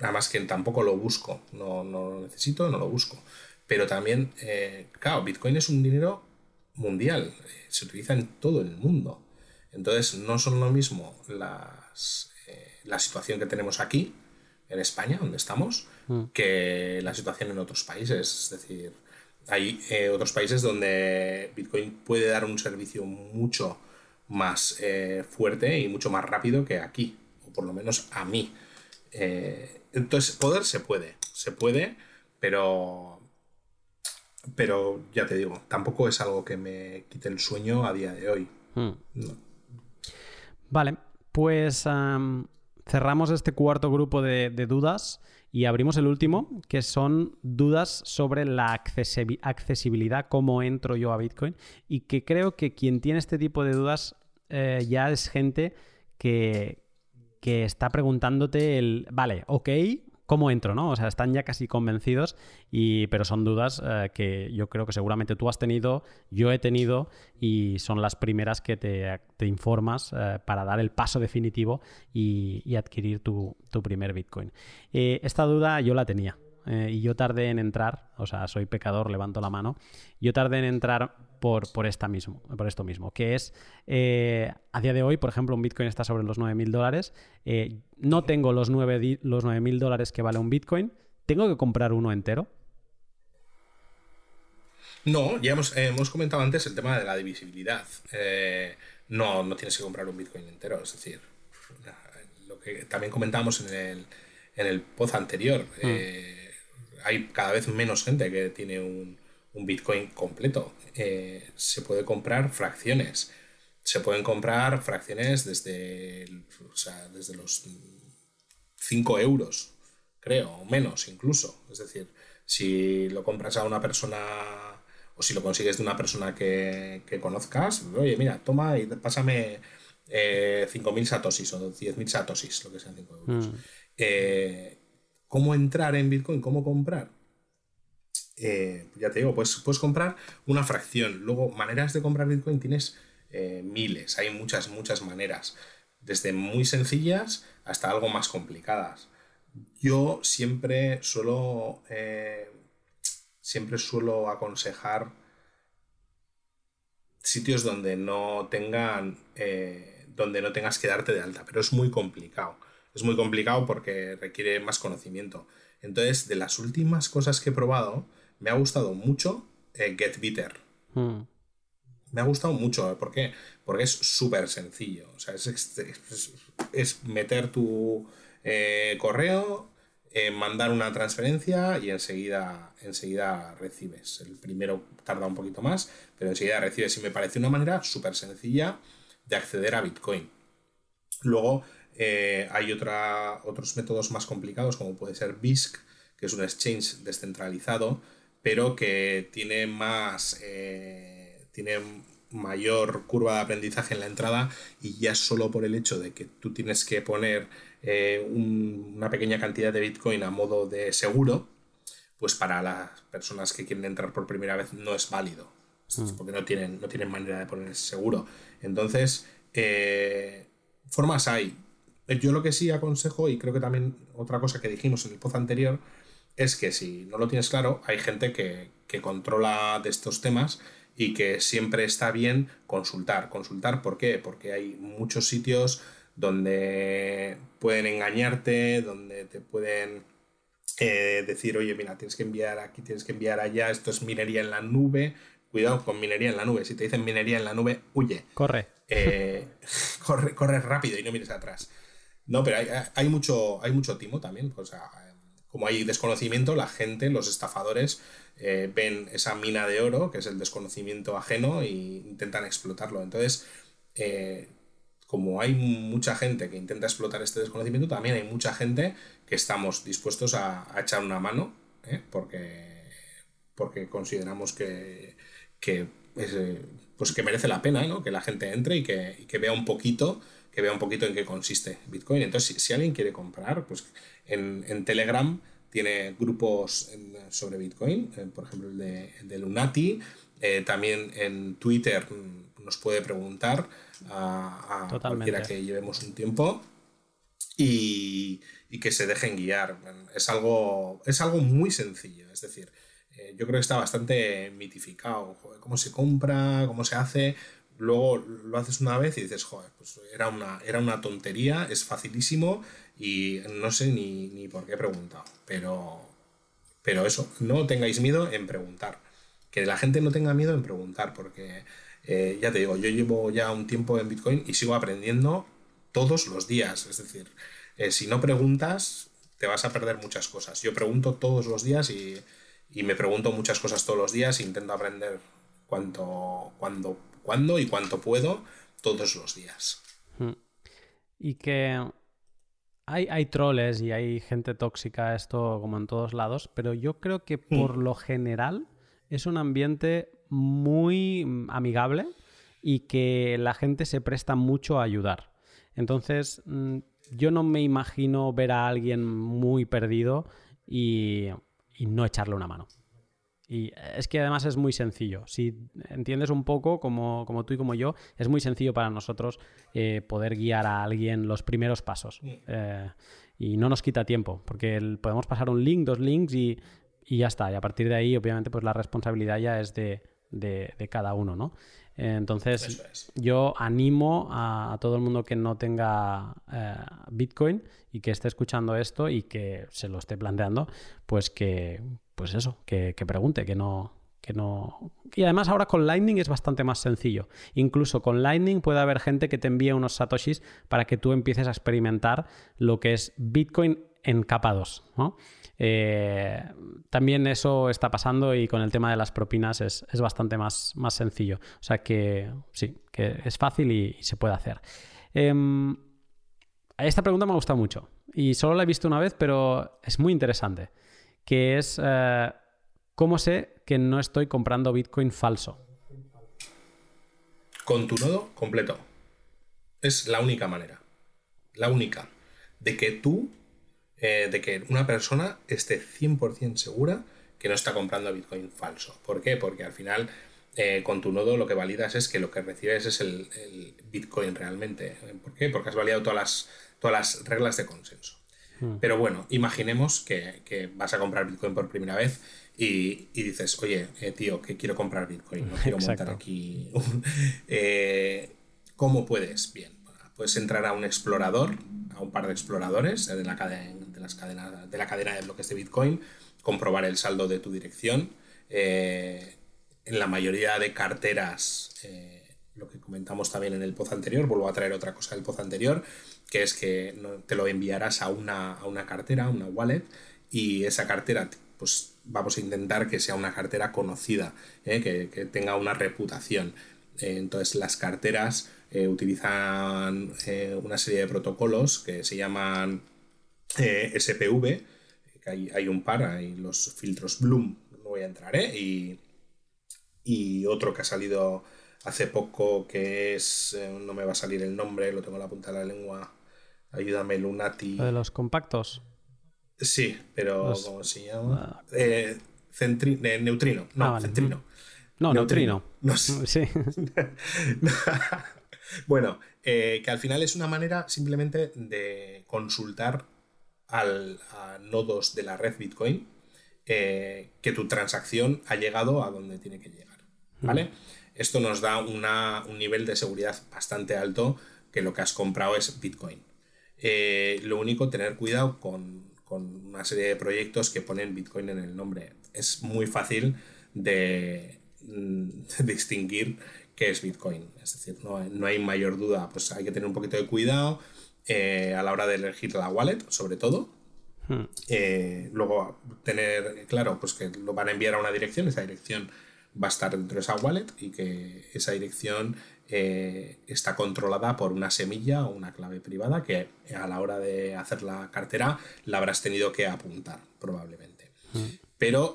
además que tampoco lo busco, no, lo necesito, no lo busco. Pero también, eh, claro, Bitcoin es un dinero mundial, se utiliza en todo el mundo. Entonces, no son lo mismo las, la situación que tenemos aquí, en España, donde estamos, mm. que la situación en otros países. Es decir, hay eh, otros países donde Bitcoin puede dar un servicio mucho más eh, fuerte y mucho más rápido que aquí, por lo menos a mí. Eh, entonces, poder se puede, se puede, pero, pero ya te digo, tampoco es algo que me quite el sueño a día de hoy. Mm. Vale, pues cerramos este cuarto grupo de, dudas y abrimos el último, que son dudas sobre la accesibilidad, cómo entro yo a Bitcoin, y que creo que quien tiene este tipo de dudas eh, ya es gente que, que está preguntándote el, vale, ok, cómo entro, ¿no? O sea, están ya casi convencidos, y, pero son dudas eh, que yo creo que seguramente tú has tenido, yo he tenido, y son las primeras que te, informas eh, para dar el paso definitivo y, adquirir tu, primer Bitcoin. Eh, esta duda yo la tenía. y yo tardé en entrar, o sea, soy pecador, levanto la mano, yo tardé en entrar por, por, esta mismo, por esto mismo, que es, eh, a día de hoy, por ejemplo, un Bitcoin está sobre los 9.000 dólares, eh, no tengo los 9.000 los dólares que vale un Bitcoin, ¿tengo que comprar uno entero? No, ya hemos, hemos comentado antes el tema de la divisibilidad. Eh, no, no tienes que comprar un Bitcoin entero, es decir, lo que también comentábamos en el, en el post anterior, mm. hay cada vez menos gente que tiene un, un Bitcoin completo. Eh, se puede comprar fracciones. Se pueden comprar fracciones desde, desde los 5 euros, creo, o menos incluso. Es decir, si lo compras a una persona o si lo consigues de una persona que, conozcas, oye, mira, toma y pásame eh, 5.000 satosis o 10.000 satosis, lo que sean 5 euros. Mm. Eh, ¿Cómo entrar en Bitcoin? ¿Cómo comprar? Eh, ya te digo, pues puedes comprar una fracción. Luego, maneras de comprar Bitcoin tienes eh, miles, hay muchas, muchas maneras, desde muy sencillas hasta algo más complicadas. Yo siempre suelo, eh, siempre suelo aconsejar sitios donde no tengan, donde no tengas que darte de alta, pero es muy complicado. Es muy complicado porque requiere más conocimiento. Entonces, de las últimas cosas que he probado, me ha gustado mucho eh, Get Bitter. Hmm. Me ha gustado mucho. ¿eh? ¿Por qué? Porque es súper sencillo. O sea, es, meter tu eh, correo, mandar una transferencia y enseguida, enseguida recibes. El primero tarda un poquito más, pero enseguida recibes. Y me parece una manera súper sencilla de acceder a Bitcoin. Luego hay otra, otros métodos más complicados, como puede ser BISC, que es un exchange descentralizado, pero que tiene más. Eh, tiene mayor curva de aprendizaje en la entrada y ya solo por el hecho de que tú tienes que poner eh, una pequeña cantidad de Bitcoin a modo de seguro, pues para las personas que quieren entrar por primera vez no es válido, mm. porque no tienen, no tienen manera de poner ese seguro. Entonces, eh, formas hay. Yo lo que sí aconsejo, y creo que también otra cosa que dijimos en el post anterior, es que si no lo tienes claro, hay gente que, controla de estos temas y que siempre está bien consultar. ¿Consultar por qué? Porque hay muchos sitios donde pueden engañarte, donde te pueden eh, decir, oye, mira, tienes que enviar aquí, tienes que enviar allá, esto es minería en la nube. Cuidado con minería en la nube. Si te dicen minería en la nube, huye. Corre. Eh, corre, corre rápido y no mires atrás. No, pero hay, mucho, hay mucho timo también. O sea, como hay desconocimiento, la gente, los estafadores, eh, ven esa mina de oro, que es el desconocimiento ajeno, e intentan explotarlo. Entonces, eh, como hay mucha gente que intenta explotar este desconocimiento, también hay mucha gente que estamos dispuestos a, echar una mano, ¿eh? porque, porque consideramos que, que, pues que merece la pena ¿no? que la gente entre y que, y que vea un poquito que vea un poquito en qué consiste Bitcoin. Entonces, si, alguien quiere comprar, pues en, Telegram tiene grupos sobre Bitcoin, eh, por ejemplo el de, Lunati, eh, también en Twitter nos puede preguntar a, a cualquiera que llevemos un tiempo y, que se dejen guiar. Es algo, es algo muy sencillo, es decir, eh, yo creo que está bastante mitificado. cómo se compra, cómo se hace. Luego lo haces una vez y dices, joder, pues era una, era una tontería, es facilísimo y no sé ni, por qué he preguntado. Pero, pero eso, no tengáis miedo en preguntar. Que la gente no tenga miedo en preguntar, porque eh, ya te digo, yo llevo ya un tiempo en Bitcoin y sigo aprendiendo todos los días. Es decir, eh, si no preguntas, te vas a perder muchas cosas. Yo pregunto todos los días y, me pregunto muchas cosas todos los días e intento aprender cuanto, cuando, cuando y cuánto puedo todos los días. Hmm. Y que hay, hay troles y hay gente tóxica, esto como en todos lados, pero yo creo que hmm. por lo general es un ambiente muy amigable y que la gente se presta mucho a ayudar. Entonces, mm, yo no me imagino ver a alguien muy perdido y, no echarle una mano. Y es que además es muy sencillo. Si entiendes un poco, como, tú y como yo, es muy sencillo para nosotros eh, poder guiar a alguien los primeros pasos. Eh, y no nos quita tiempo, porque podemos pasar un link, dos links y, ya está. Y a partir de ahí, obviamente, pues la responsabilidad ya es de, de cada uno, ¿no? Entonces, yo animo a, todo el mundo que no tenga eh, Bitcoin y que esté escuchando esto y que se lo esté planteando, pues que, pues eso, que, pregunte, que no, que no. Y además ahora con Lightning es bastante más sencillo. Incluso con Lightning puede haber gente que te envíe unos satoshis para que tú empieces a experimentar lo que es Bitcoin en capa 2, ¿no? Eh, también eso está pasando y con el tema de las propinas es, bastante más, más, sencillo. O sea que sí, que es fácil y, se puede hacer. Em, esta pregunta me ha gustado mucho y solo la he visto una vez, pero es muy interesante, que es eh, ¿cómo sé que no estoy comprando Bitcoin falso? Con tu nodo completo. Es la única manera. La única. De que tú eh, de que una persona esté 100% segura que no está comprando Bitcoin falso. ¿Por qué? Porque al final eh, con tu nodo lo que validas es que lo que recibes es el, Bitcoin realmente. ¿Por qué? Porque has validado todas las, todas las reglas de consenso. Hmm. Pero bueno, imaginemos que, vas a comprar Bitcoin por primera vez y, dices, oye, eh, tío, que quiero comprar Bitcoin, no quiero montar aquí. ¿Cómo puedes? Bien, puedes entrar a un explorador, a un par de exploradores de la cadena de la cadena de bloques de Bitcoin, comprobar el saldo de tu dirección. Eh, en la mayoría de carteras, eh, lo que comentamos también en el post anterior, vuelvo a traer otra cosa del post anterior, que es que te lo enviarás a una, a una cartera, una wallet, y esa cartera, pues vamos a intentar que sea una cartera conocida, eh, que, tenga una reputación. entonces las carteras utilizan una serie de protocolos que se llaman eh, SPV, que hay, un par, hay los filtros Bloom, no voy a entrar, ¿eh? Y, y otro que ha salido hace poco, que es, eh, no me va a salir el nombre, lo tengo en la punta de la lengua, ayúdame Lunati. de los compactos? Sí, pero ¿cómo se llama? Ah. Eh, neutrino, no, ah, centrino. No, neutrino. No Sí. bueno, que al final es una manera simplemente de consultar al, a nodos de la red Bitcoin eh, que tu transacción ha llegado a donde tiene que llegar. ¿Vale? Esto nos da un nivel de seguridad bastante alto que lo que has comprado es Bitcoin. Eh, lo único, tener cuidado con, una serie de proyectos que ponen Bitcoin en el nombre. Es muy fácil de, mm, distinguir qué es Bitcoin. Es decir, no, no, hay mayor duda. Pues hay que tener un poquito de cuidado eh, a la hora de elegir la wallet, sobre todo. Hmm. Eh, luego tener claro pues que lo van a enviar a una dirección, esa dirección va a estar dentro de esa wallet y que esa dirección eh, está controlada por una semilla o una clave privada que a la hora de hacer la cartera la habrás tenido que apuntar probablemente. Hmm. Pero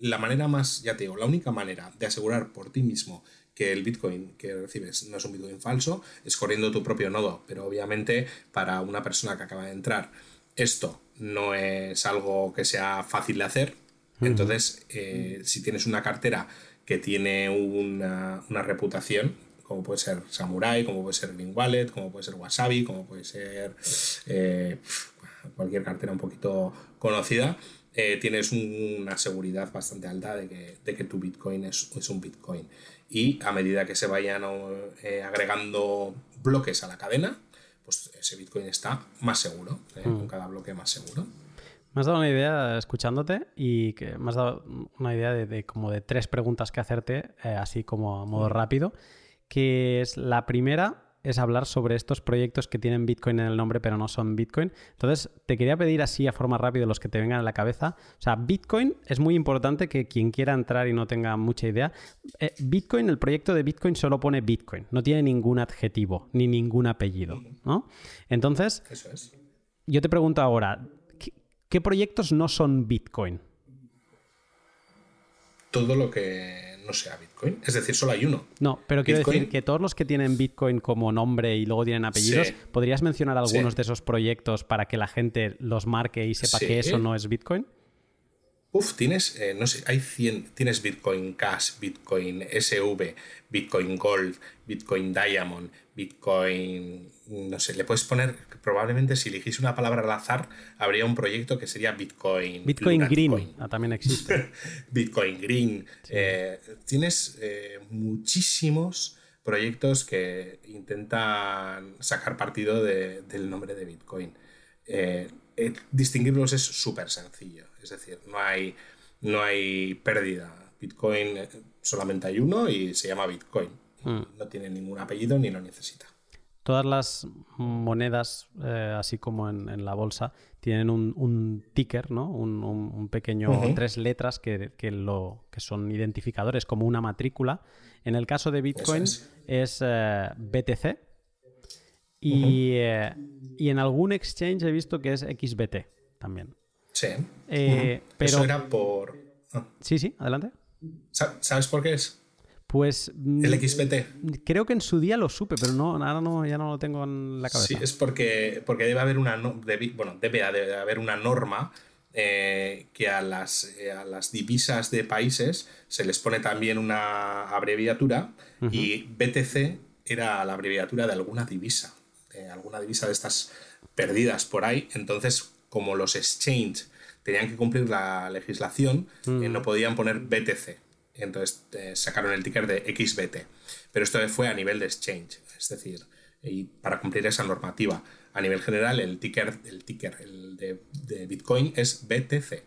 la manera más, ya te digo, la única manera de asegurar por ti mismo que el Bitcoin que recibes no es un Bitcoin falso, es corriendo tu propio nodo, pero obviamente para una persona que acaba de entrar, esto no es algo que sea fácil de hacer. Entonces, eh, si tienes una cartera que tiene una, reputación, como puede ser Samurai, como puede ser Green Wallet, como puede ser Wasabi, como puede ser eh, cualquier cartera un poquito conocida, eh, tienes una seguridad bastante alta de que, tu Bitcoin es, un Bitcoin. Y a medida que se vayan eh, agregando bloques a la cadena, pues ese Bitcoin está más seguro, eh, con mm. cada bloque más seguro. Me has dado una idea escuchándote y que me has dado una idea de, como de tres preguntas que hacerte, así como a modo rápido, que es la primera, es hablar sobre estos proyectos que tienen Bitcoin en el nombre pero no son Bitcoin. Entonces, te quería pedir así a forma rápida los que te vengan a la cabeza. O sea, Bitcoin es muy importante que quien quiera entrar y no tenga mucha idea. Eh, Bitcoin, el proyecto de Bitcoin solo pone Bitcoin, no tiene ningún adjetivo ni ningún apellido, ¿no? Entonces, yo te pregunto ahora, ¿qué proyectos no son Bitcoin? Todo lo que no sea Bitcoin. Es decir, solo hay uno. No, pero quiero decir que todos los que tienen Bitcoin como nombre y luego tienen apellidos, ¿podrías mencionar algunos de esos proyectos para que la gente los marque y sepa que eso no es Bitcoin? Uf, tienes, eh, no sé, hay 100, tienes Bitcoin Cash, Bitcoin SV, Bitcoin Gold, Bitcoin Diamond, Bitcoin, no sé, le puedes poner, probablemente si elegís una palabra al azar, habría un proyecto que sería Bitcoin. Bitcoin Green, ah, también existe. Bitcoin Green. Eh, tienes eh, muchísimos proyectos que intentan sacar partido del nombre de Bitcoin. distinguirlos es súper sencillo. Es decir, no hay, no hay pérdida. Bitcoin eh, solamente hay uno y se llama Bitcoin. Hmm. No tiene ningún apellido ni lo necesita. Todas las monedas, eh, así como en, la bolsa, tienen un, ticker, ¿no? Un, pequeño tres letras que, lo, que son identificadores, como una matrícula. En el caso de Bitcoin es, eh, BTC. Y, y en algún exchange he visto que es XBT también. Sí. Eh, pero... Eso era por. Ah. Sí, sí, adelante. ¿Sabes por qué es? Pues. Mm, el XBT. Creo que en su día lo supe, pero no, ahora no, ya no lo tengo en la cabeza. Sí, es porque, porque debe haber una. bueno, debe haber una norma eh, que a las, eh, a las divisas de países se les pone también una abreviatura y BTC era la abreviatura de alguna divisa, alguna divisa de estas perdidas por ahí. Entonces, como los exchange tenían que cumplir la legislación, eh, mm. no podían poner BTC. Entonces eh, sacaron el ticker de XBT. Pero esto fue a nivel de exchange, es decir, y para cumplir esa normativa. A nivel general, el ticker, el ticker el de, Bitcoin es BTC.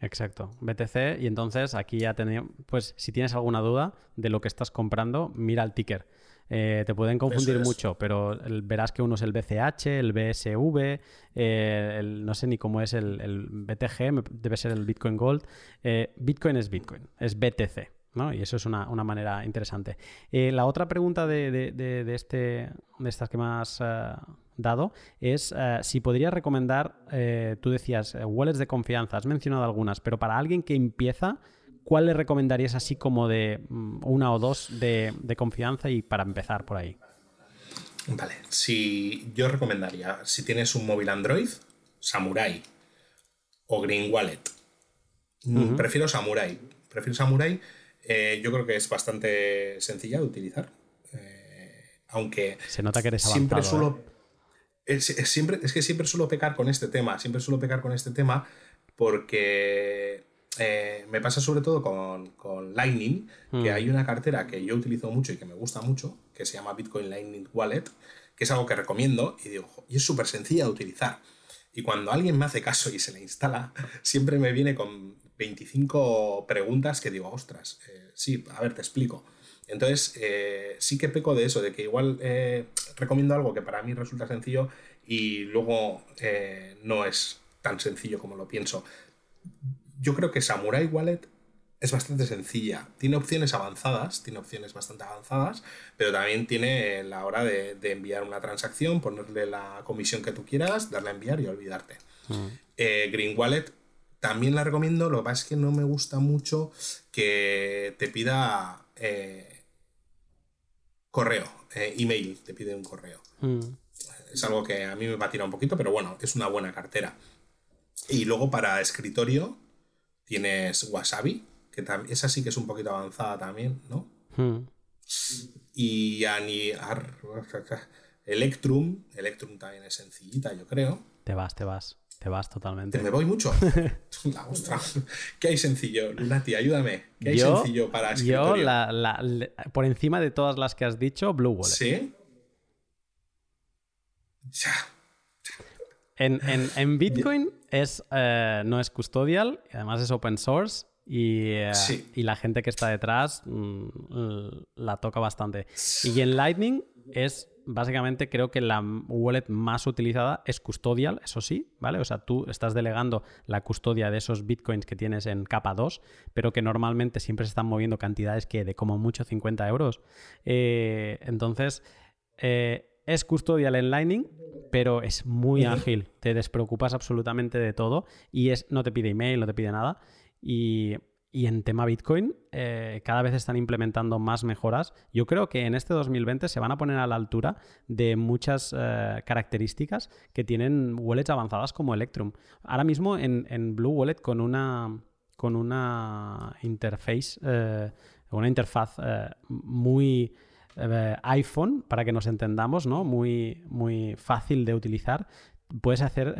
Exacto, BTC. Y entonces aquí ya tenía, pues si tienes alguna duda de lo que estás comprando, mira el ticker. Eh, te pueden confundir mucho, pero verás que uno es el BCH, el BSV, eh, no sé ni cómo es el, BTG, debe ser el Bitcoin Gold. Eh, Bitcoin es Bitcoin, es BTC. ¿No? Y eso es una, manera interesante. la otra pregunta de, este, de estas que me has dado es si podrías recomendar, tú decías, wallets de confianza, has mencionado algunas, pero para alguien que empieza, ¿cuál le recomendarías así como de mm, una o dos de, confianza y para empezar por ahí? Vale, si yo recomendaría, si tienes un móvil Android, Samurai o Green Wallet. Prefiero Samurai. Prefiero Samurai. Eh, yo creo que es bastante sencilla de utilizar. Eh, aunque. Se nota que eres siempre avanzado, ¿eh? siempre, es que siempre suelo pecar con este tema. Siempre suelo pecar con este tema porque me pasa sobre todo con, Lightning, que mm. hay una cartera que yo utilizo mucho y que me gusta mucho, que se llama Bitcoin Lightning Wallet, que es algo que recomiendo y digo, y es súper sencilla de utilizar. Y cuando alguien me hace caso y se le instala, siempre me viene con 25 preguntas que digo, ostras, eh, sí, a ver, te explico. Entonces, eh, sí que peco de eso, de que igual recomiendo algo que para mí resulta sencillo y luego no es tan sencillo como lo pienso yo creo que Samurai Wallet es bastante sencilla. Tiene opciones avanzadas, tiene opciones bastante avanzadas, pero también tiene la hora de, enviar una transacción, ponerle la comisión que tú quieras, darle a enviar y olvidarte. Mm. Eh, Green Wallet también la recomiendo, lo que pasa es que no me gusta mucho que te pida eh, correo, eh, email, te pide un correo. Mm. Es algo que a mí me va a tirar un poquito, pero bueno, es una buena cartera. Y luego para escritorio tienes Wasabi, que esa sí que es un poquito avanzada también, ¿no? Mm. Y Ani, Electrum, Electrum también es sencillita, yo creo. Te vas, te vas. Te vas totalmente. Me voy mucho. La ostra. ¿Qué hay sencillo? Lunati, ayúdame. ¿Qué hay Yo- sencillo para Yo, escritorio? la- la- le- por encima de todas las que has dicho, Blue Wallet. ¿Sí? Ya. En, en- en Bitcoin es, eh, no es custodial, y además es open source y, eh, Sí. y la gente que está detrás mm, la toca bastante. Y en Lightning es básicamente creo que la wallet más utilizada es custodial, eso sí, ¿vale? O sea, tú estás delegando la custodia de esos bitcoins que tienes en capa 2, pero que normalmente siempre se están moviendo cantidades que de como mucho 50 euros. Eh, entonces, eh, es custodial en Lightning, pero es muy ágil. Te despreocupas absolutamente de todo y es, no te pide email, no te pide nada. Y, y en tema Bitcoin, eh, cada vez están implementando más mejoras. Yo creo que en este 2020 se van a poner a la altura de muchas eh, características que tienen wallets avanzadas como Electrum. Ahora mismo en, Blue Wallet con una, con una interface, eh, una interfaz eh, muy iPhone, para que nos entendamos, ¿no? Muy, muy fácil de utilizar, puedes hacer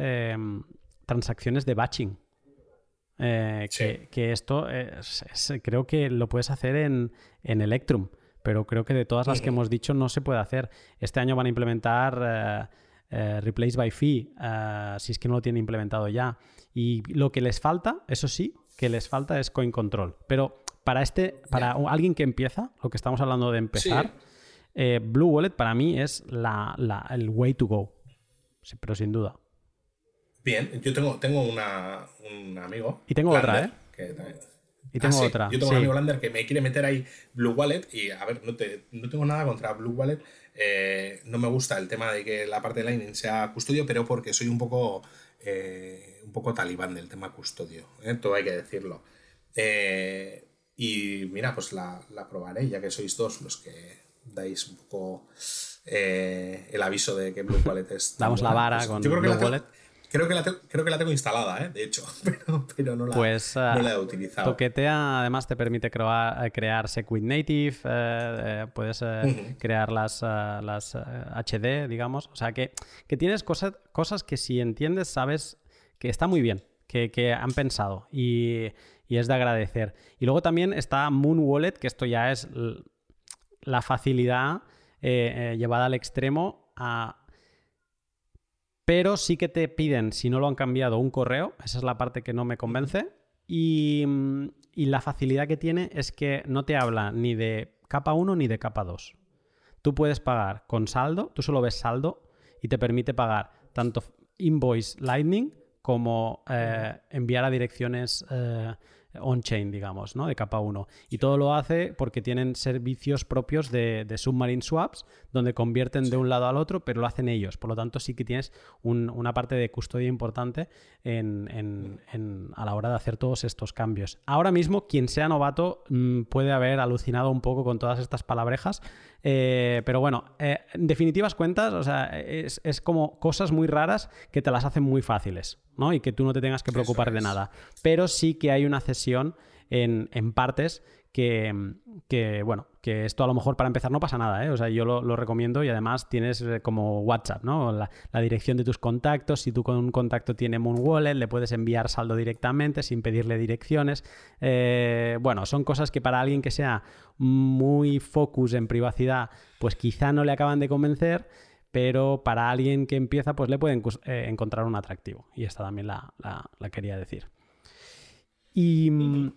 transacciones de batching. Eh, Sí. que, que esto es- es- creo que lo puedes hacer en, en Electrum, pero creo que de todas las que hemos dicho no se puede hacer. Este año van a implementar eh, eh, Replace by Fee, eh, si es que no lo tienen implementado ya. Y lo que les falta, eso sí, que les falta es Coin Control. Pero para este, para alguien que empieza, lo que estamos hablando de empezar, eh, Blue Wallet para mí es la, la- el way to go. Pero sin duda. Bien, yo tengo, tengo una, un amigo. Y tengo otra, ¿eh? que también- Y tengo Ah, sí, otra. Yo tengo sí. un amigo Lander que me quiere meter ahí Blue Wallet y a ver, no, te- no tengo nada contra Blue Wallet. eh, no me gusta el tema de que la parte de Lightning sea custodio, pero porque soy un poco eh, un poco talibán del tema custodio. ¿eh? Todo hay que decirlo. Eh, y mira, pues la, la probaré, ya que sois dos los que dais un poco eh, el aviso de que Blue Wallet es. Damos la vara Pues con yo creo que Blue la Wallet. Creo que, la tengo, creo que la tengo instalada, ¿eh? de hecho, pero, pero no, la, Pues no la he utilizado. Toquetea además te permite crear, eh, crear Segwit Native, eh, eh, puedes crear las, las HD, digamos. O sea que, que tienes cosas, cosas que si entiendes sabes que está muy bien, que, que han pensado y, y es de agradecer. Y luego también está Moon Wallet, que esto ya es la facilidad eh, eh, llevada al extremo a pero sí que te piden, si no lo han cambiado, un correo. Esa es la parte que no me convence. Y, mm, la facilidad que tiene es que no te habla ni de capa 1 ni de capa 2. Tú puedes pagar con saldo, tú solo ves saldo y te permite pagar tanto invoice Lightning como eh, enviar a direcciones eh, on-chain, digamos, ¿no? De capa 1. Y todo lo hace porque tienen servicios propios de, de submarine swaps, donde convierten de un lado al otro, pero lo hacen ellos. Por lo tanto, sí que tienes un- una parte de custodia importante en- en- en- a la hora de hacer todos estos cambios. Ahora mismo, quien sea novato mm, puede haber alucinado un poco con todas estas palabrejas, eh, pero bueno, eh, en definitivas cuentas, o sea, es, es como cosas muy raras que te las hacen muy fáciles, ¿no? Y que tú no te tengas que preocupar de nada. Pero sí que hay una cesión en, en partes que, que, bueno, que esto a lo mejor para empezar no pasa nada, ¿eh? O sea, yo lo, lo recomiendo y además tienes eh, como WhatsApp, ¿no? La, la dirección de tus contactos, si tú con un contacto tiene Moon Wallet, le puedes enviar saldo directamente sin pedirle direcciones. Eh, bueno, son cosas que para alguien que sea muy focus en privacidad, pues quizá no le acaban de convencer, pero para alguien que empieza, pues le pueden eh, encontrar un atractivo. Y esta también la, la- la quería decir. Y, mm,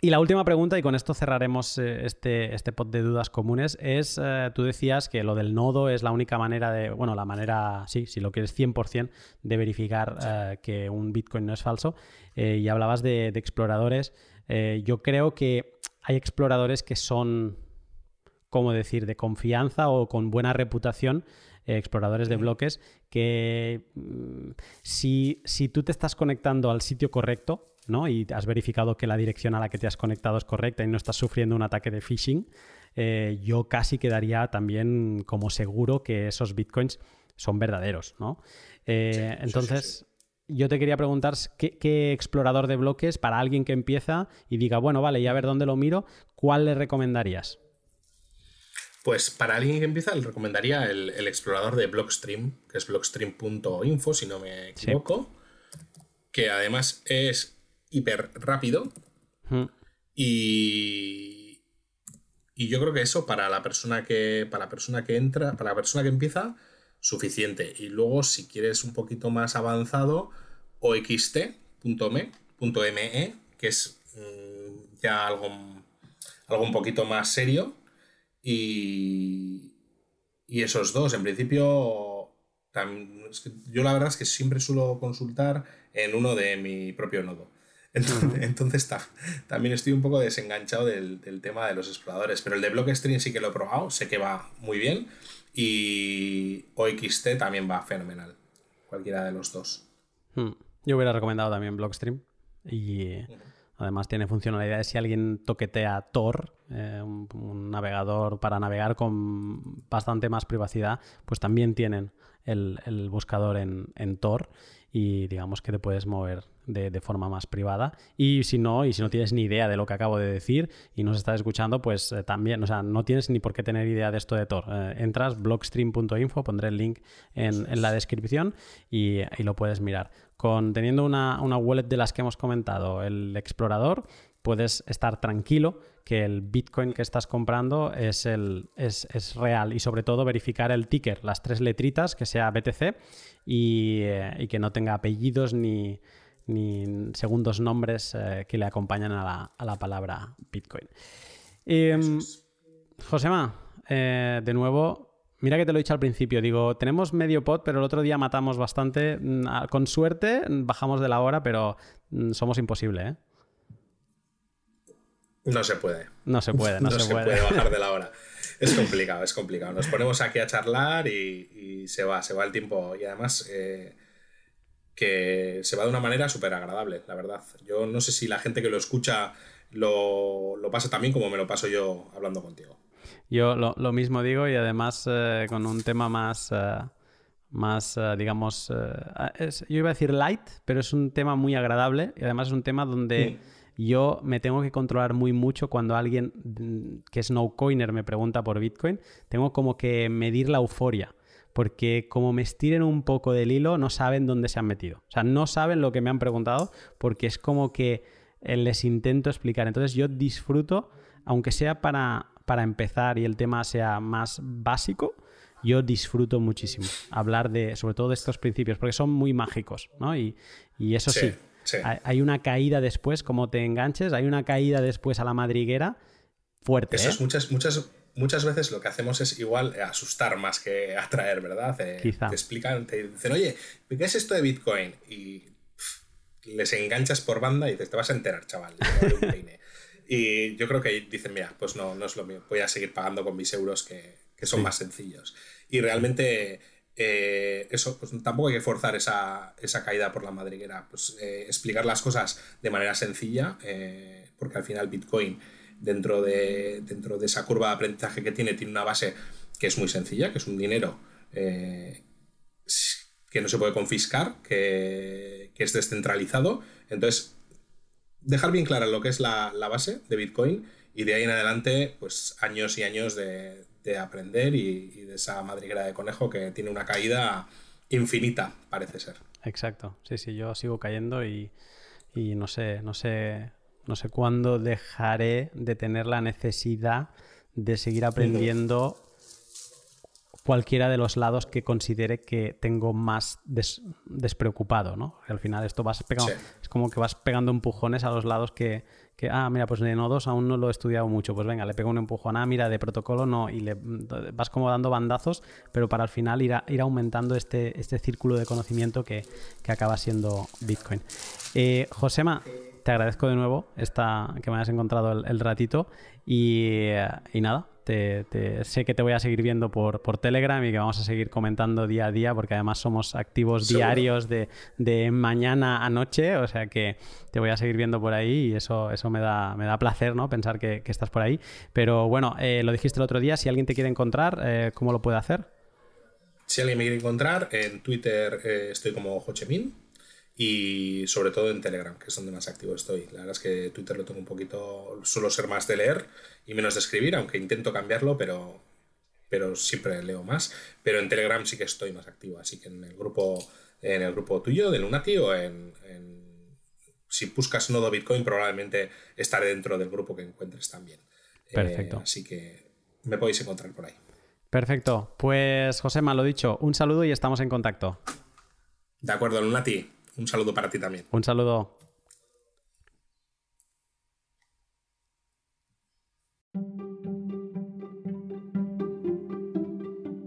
y la última pregunta, y con esto cerraremos eh, este, este pod de dudas comunes, es, eh, tú decías que lo del nodo es la única manera de, bueno, la manera, sí, si lo quieres 100% de verificar que un Bitcoin no es falso, y hablabas de, de exploradores. Yo creo que hay exploradores que son, ¿cómo decir?, de confianza o con buena reputación, eh, exploradores de bloques, que mm, si, si tú te estás conectando al sitio correcto, ¿no? Y has verificado que la dirección a la que te has conectado es correcta y no estás sufriendo un ataque de phishing, eh, yo casi quedaría también como seguro que esos bitcoins son verdaderos, ¿no? Eh, entonces, yo te quería preguntar ¿qué, explorador de bloques para alguien que empieza y diga, bueno, vale, y a ver dónde lo miro, ¿cuál le recomendarías? Pues para alguien que empieza, le recomendaría el, explorador de Blockstream, que es blockstream.info, si no me equivoco, que además es hiper rápido. Y, y yo creo que eso para la persona que, para la persona que entra, para la persona que empieza, suficiente. Y luego, si quieres un poquito más avanzado, oxt.me, .me, que es mm, ya algo, algo un poquito más serio. Y, y esos dos, en principio, yo la verdad es que siempre suelo consultar en uno de mi propio nodo. Entonces, también estoy un poco desenganchado del, tema de los exploradores, pero el de Blockstream sí que lo he probado, sé que va muy bien y OXT también va fenomenal, cualquiera de los dos. Hmm. Yo hubiera recomendado también Blockstream y además tiene funcionalidades si alguien toquetea Tor, eh, un, navegador para navegar con bastante más privacidad, pues también tienen el, buscador en, en Tor y digamos que te puedes mover de, forma más privada. Y si no, y si no tienes ni idea de lo que acabo de decir y nos estás escuchando, pues eh, también, o sea, no tienes ni por qué tener idea de esto de Tor. Eh, entras blogstream.info, pondré el link en, la descripción y, lo puedes mirar. Con, teniendo una, una wallet de las que hemos comentado, el explorador, puedes estar tranquilo que el Bitcoin que estás comprando es, el, es, real y sobre todo verificar el ticker, las tres letritas, que sea BTC y, eh, que no tenga apellidos ni, segundos nombres eh, que le acompañan a la, palabra Bitcoin. Em, Josema, eh, de nuevo, Mira que te lo he dicho al principio, digo, tenemos medio pot, pero el otro día matamos bastante. Mm, con suerte bajamos de la hora, pero mm, somos imposible, ¿eh? No se puede. No se puede, no, se, puede. bajar de la hora. Es complicado, es complicado. Nos ponemos aquí a charlar y, se va, se va el tiempo. Y además eh, que se va de una manera súper agradable, la verdad. Yo no sé si la gente que lo escucha lo, pasa también como me lo paso yo hablando contigo. Yo lo, mismo digo y además eh, con un tema más... Eh, más, digamos, yo iba a decir light, pero es un tema muy agradable y además es un tema donde yo me tengo que controlar muy mucho cuando alguien mm, que es no coiner me pregunta por Bitcoin. Tengo como que medir la euforia. Porque como me estiren un poco del hilo, no saben dónde se han metido. O sea, no saben lo que me han preguntado porque es como que eh, les intento explicar. Entonces yo disfruto, aunque sea para, para empezar y el tema sea más básico, yo disfruto muchísimo hablar de, sobre todo de estos principios, porque son muy mágicos, ¿no? Y, eso sí hay una caída después, como te enganches, hay una caída después a la madriguera fuerte. Eso ¿eh? es muchas, muchas, muchas veces lo que hacemos es igual asustar más que atraer, ¿verdad? Te explican, te dicen, oye, ¿qué es esto de Bitcoin? Y les enganchas por banda y te, te vas a enterar, chaval. y yo creo que dicen, mira, pues no, no es lo mío, voy a seguir pagando con mis euros que, son más sencillos. Y realmente eh, eso, pues tampoco hay que forzar esa, caída por la madriguera. Pues eh, explicar las cosas de manera sencilla, eh, porque al final Bitcoin, dentro de, dentro de esa curva de aprendizaje que tiene, tiene una base que es muy sencilla, que es un dinero que no se puede confiscar, que, es descentralizado. Entonces, dejar bien clara lo que es la, la base de Bitcoin y de ahí en adelante, pues años y años de, de aprender y, de esa madriguera de conejo que tiene una caída infinita, parece ser. Exacto, sí, sí, yo sigo cayendo y, no sé, no sé, no sé cuándo dejaré de tener la necesidad de seguir aprendiendo cualquiera de los lados que considere que tengo más despreocupado, ¿no? Al final esto vas pegando, es como que vas pegando empujones a los lados que, que, ah, mira, pues de nodos aún no lo he estudiado mucho, pues venga, le pego un empujón, ah, mira, de protocolo no, y le vas como dando bandazos, pero para al final ir, ir aumentando este, este círculo de conocimiento que, acaba siendo Bitcoin. Eh, Josema, te agradezco de nuevo esta, que me hayas encontrado el, ratito y, nada, sé que te voy a seguir viendo por, por, Telegram y que vamos a seguir comentando día a día porque además somos activos diarios de, de, mañana a noche, o sea que te voy a seguir viendo por ahí y eso, eso me, da, me da placer, ¿no? Pensar que, estás por ahí. Pero bueno, eh, lo dijiste el otro día, si alguien te quiere encontrar, eh, ¿cómo lo puede hacer? Si alguien me quiere encontrar, en Twitter eh, estoy como Hochemin y sobre todo en Telegram, que es donde más activo estoy. La verdad es que Twitter lo tengo un poquito, suelo ser más de leer y menos de escribir, aunque intento cambiarlo, pero, pero siempre leo más. Pero en Telegram sí que estoy más activo, así que en el grupo, en el grupo tuyo de Lunati o en, si buscas Nodo Bitcoin probablemente estaré dentro del grupo que encuentres también. Perfecto. Eh, así que me podéis encontrar por ahí. Perfecto. Pues Josema, lo dicho, un saludo y estamos en contacto. De acuerdo, Lunati. Un saludo para ti también. Un saludo.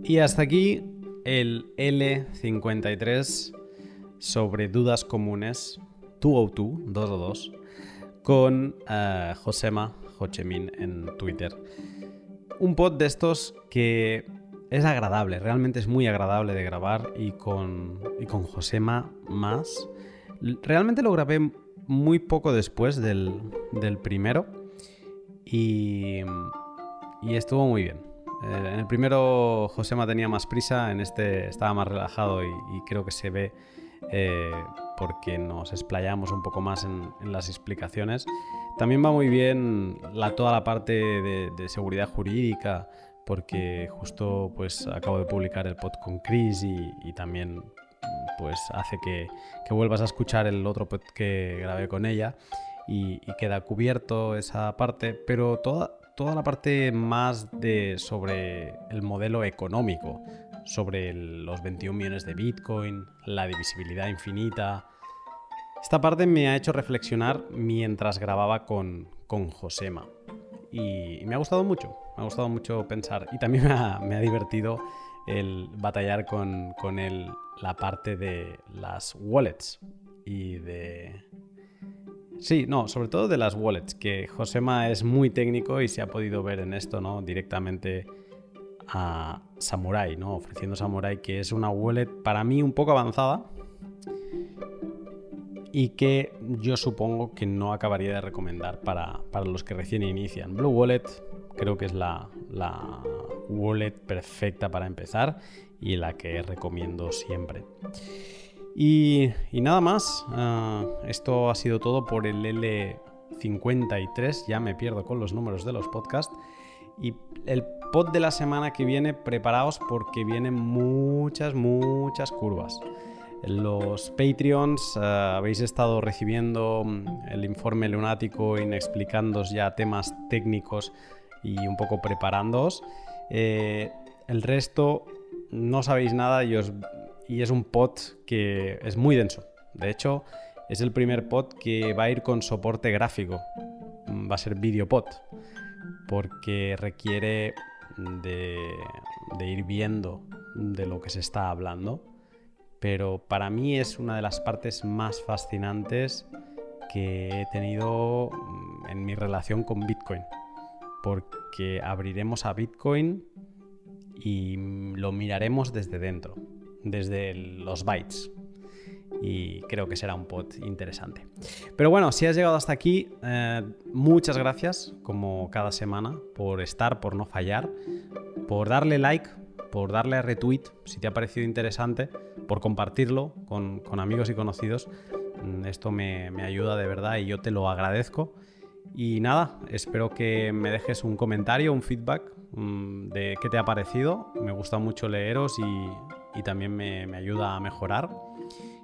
Y hasta aquí el L53 sobre dudas comunes 202, 202 con uh, Josema Hochemin en Twitter. Un pod de estos que es agradable, realmente es muy agradable de grabar y con, y con Josema más. Realmente lo grabé muy poco después del, primero y, y, estuvo muy bien. Eh, en el primero Josema tenía más prisa, en este estaba más relajado y, creo que se ve eh, porque nos explayamos un poco más en, las explicaciones. También va muy bien la, toda la parte de seguridad jurídica porque justo pues acabo de publicar el pod con Chris y, también pues hace que, vuelvas a escuchar el otro pod que grabé con ella y, queda cubierto esa parte, pero toda, toda la parte más de sobre el modelo económico, sobre los 21 millones de Bitcoin, la divisibilidad infinita. Esta parte me ha hecho reflexionar mientras grababa con, con Josema y me ha gustado mucho, me ha gustado mucho pensar y también me ha, divertido el batallar con, con la parte de las wallets y de... Sí, no, sobre todo de las wallets, que Josema es muy técnico y se ha podido ver en esto, ¿no? Directamente a Samurai, ¿no? Ofreciendo Samurai, que es una wallet para mí un poco avanzada, y que yo supongo que no acabaría de recomendar para, los que recién inician. Blue Wallet creo que es la, wallet perfecta para empezar y la que recomiendo siempre. Y, nada más, ah, esto ha sido todo por el L53, ya me pierdo con los números de los podcasts. Y el pod de la semana que viene, preparaos porque vienen muchas, muchas curvas. Los Patreons eh, habéis estado recibiendo mm, el informe lunático y explicándoos ya temas técnicos y un poco preparándoos. Eh, el resto no sabéis nada y, es un pod que es muy denso. De hecho, es el primer pod que va a ir con soporte gráfico. Va a ser pod porque requiere de ir viendo de lo que se está hablando pero para mí es una de las partes más fascinantes que he tenido mm, en mi relación con Bitcoin, porque abriremos a Bitcoin y lo miraremos desde dentro, desde los bytes. Y creo que será un pod interesante. Pero bueno, si has llegado hasta aquí, eh, muchas gracias, como cada semana, por estar, por no fallar, por darle like, por darle a retweet si te ha parecido interesante, por compartirlo con, amigos y conocidos. Mm, esto me, ayuda de verdad y yo te lo agradezco. Y nada, espero que me dejes un comentario, un feedback mm, de qué te ha parecido. Me gusta mucho leeros y, también me, me, ayuda a mejorar.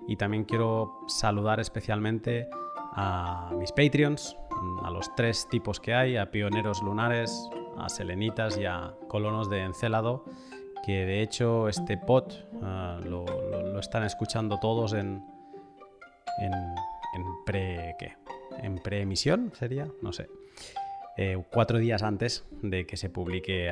Y también quiero saludar especialmente a mis Patreons, mm, a los tres tipos que hay, a Pioneros Lunares, a Selenitas y a Colonos de Encélado que de hecho este pod ah, lo, están escuchando todos en, en, pre ¿qué? en preemisión sería no sé eh, cuatro días antes de que se publique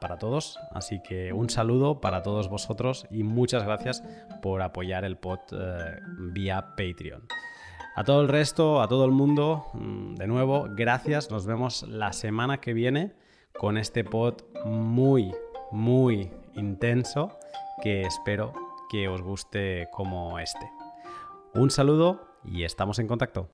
para todos así que un saludo para todos vosotros y muchas gracias por apoyar el pod eh, vía Patreon a todo el resto, a todo el mundo, mm, de nuevo, gracias. Nos vemos la semana que viene con este pod muy, muy intenso que espero que os guste como este. Un saludo y estamos en contacto.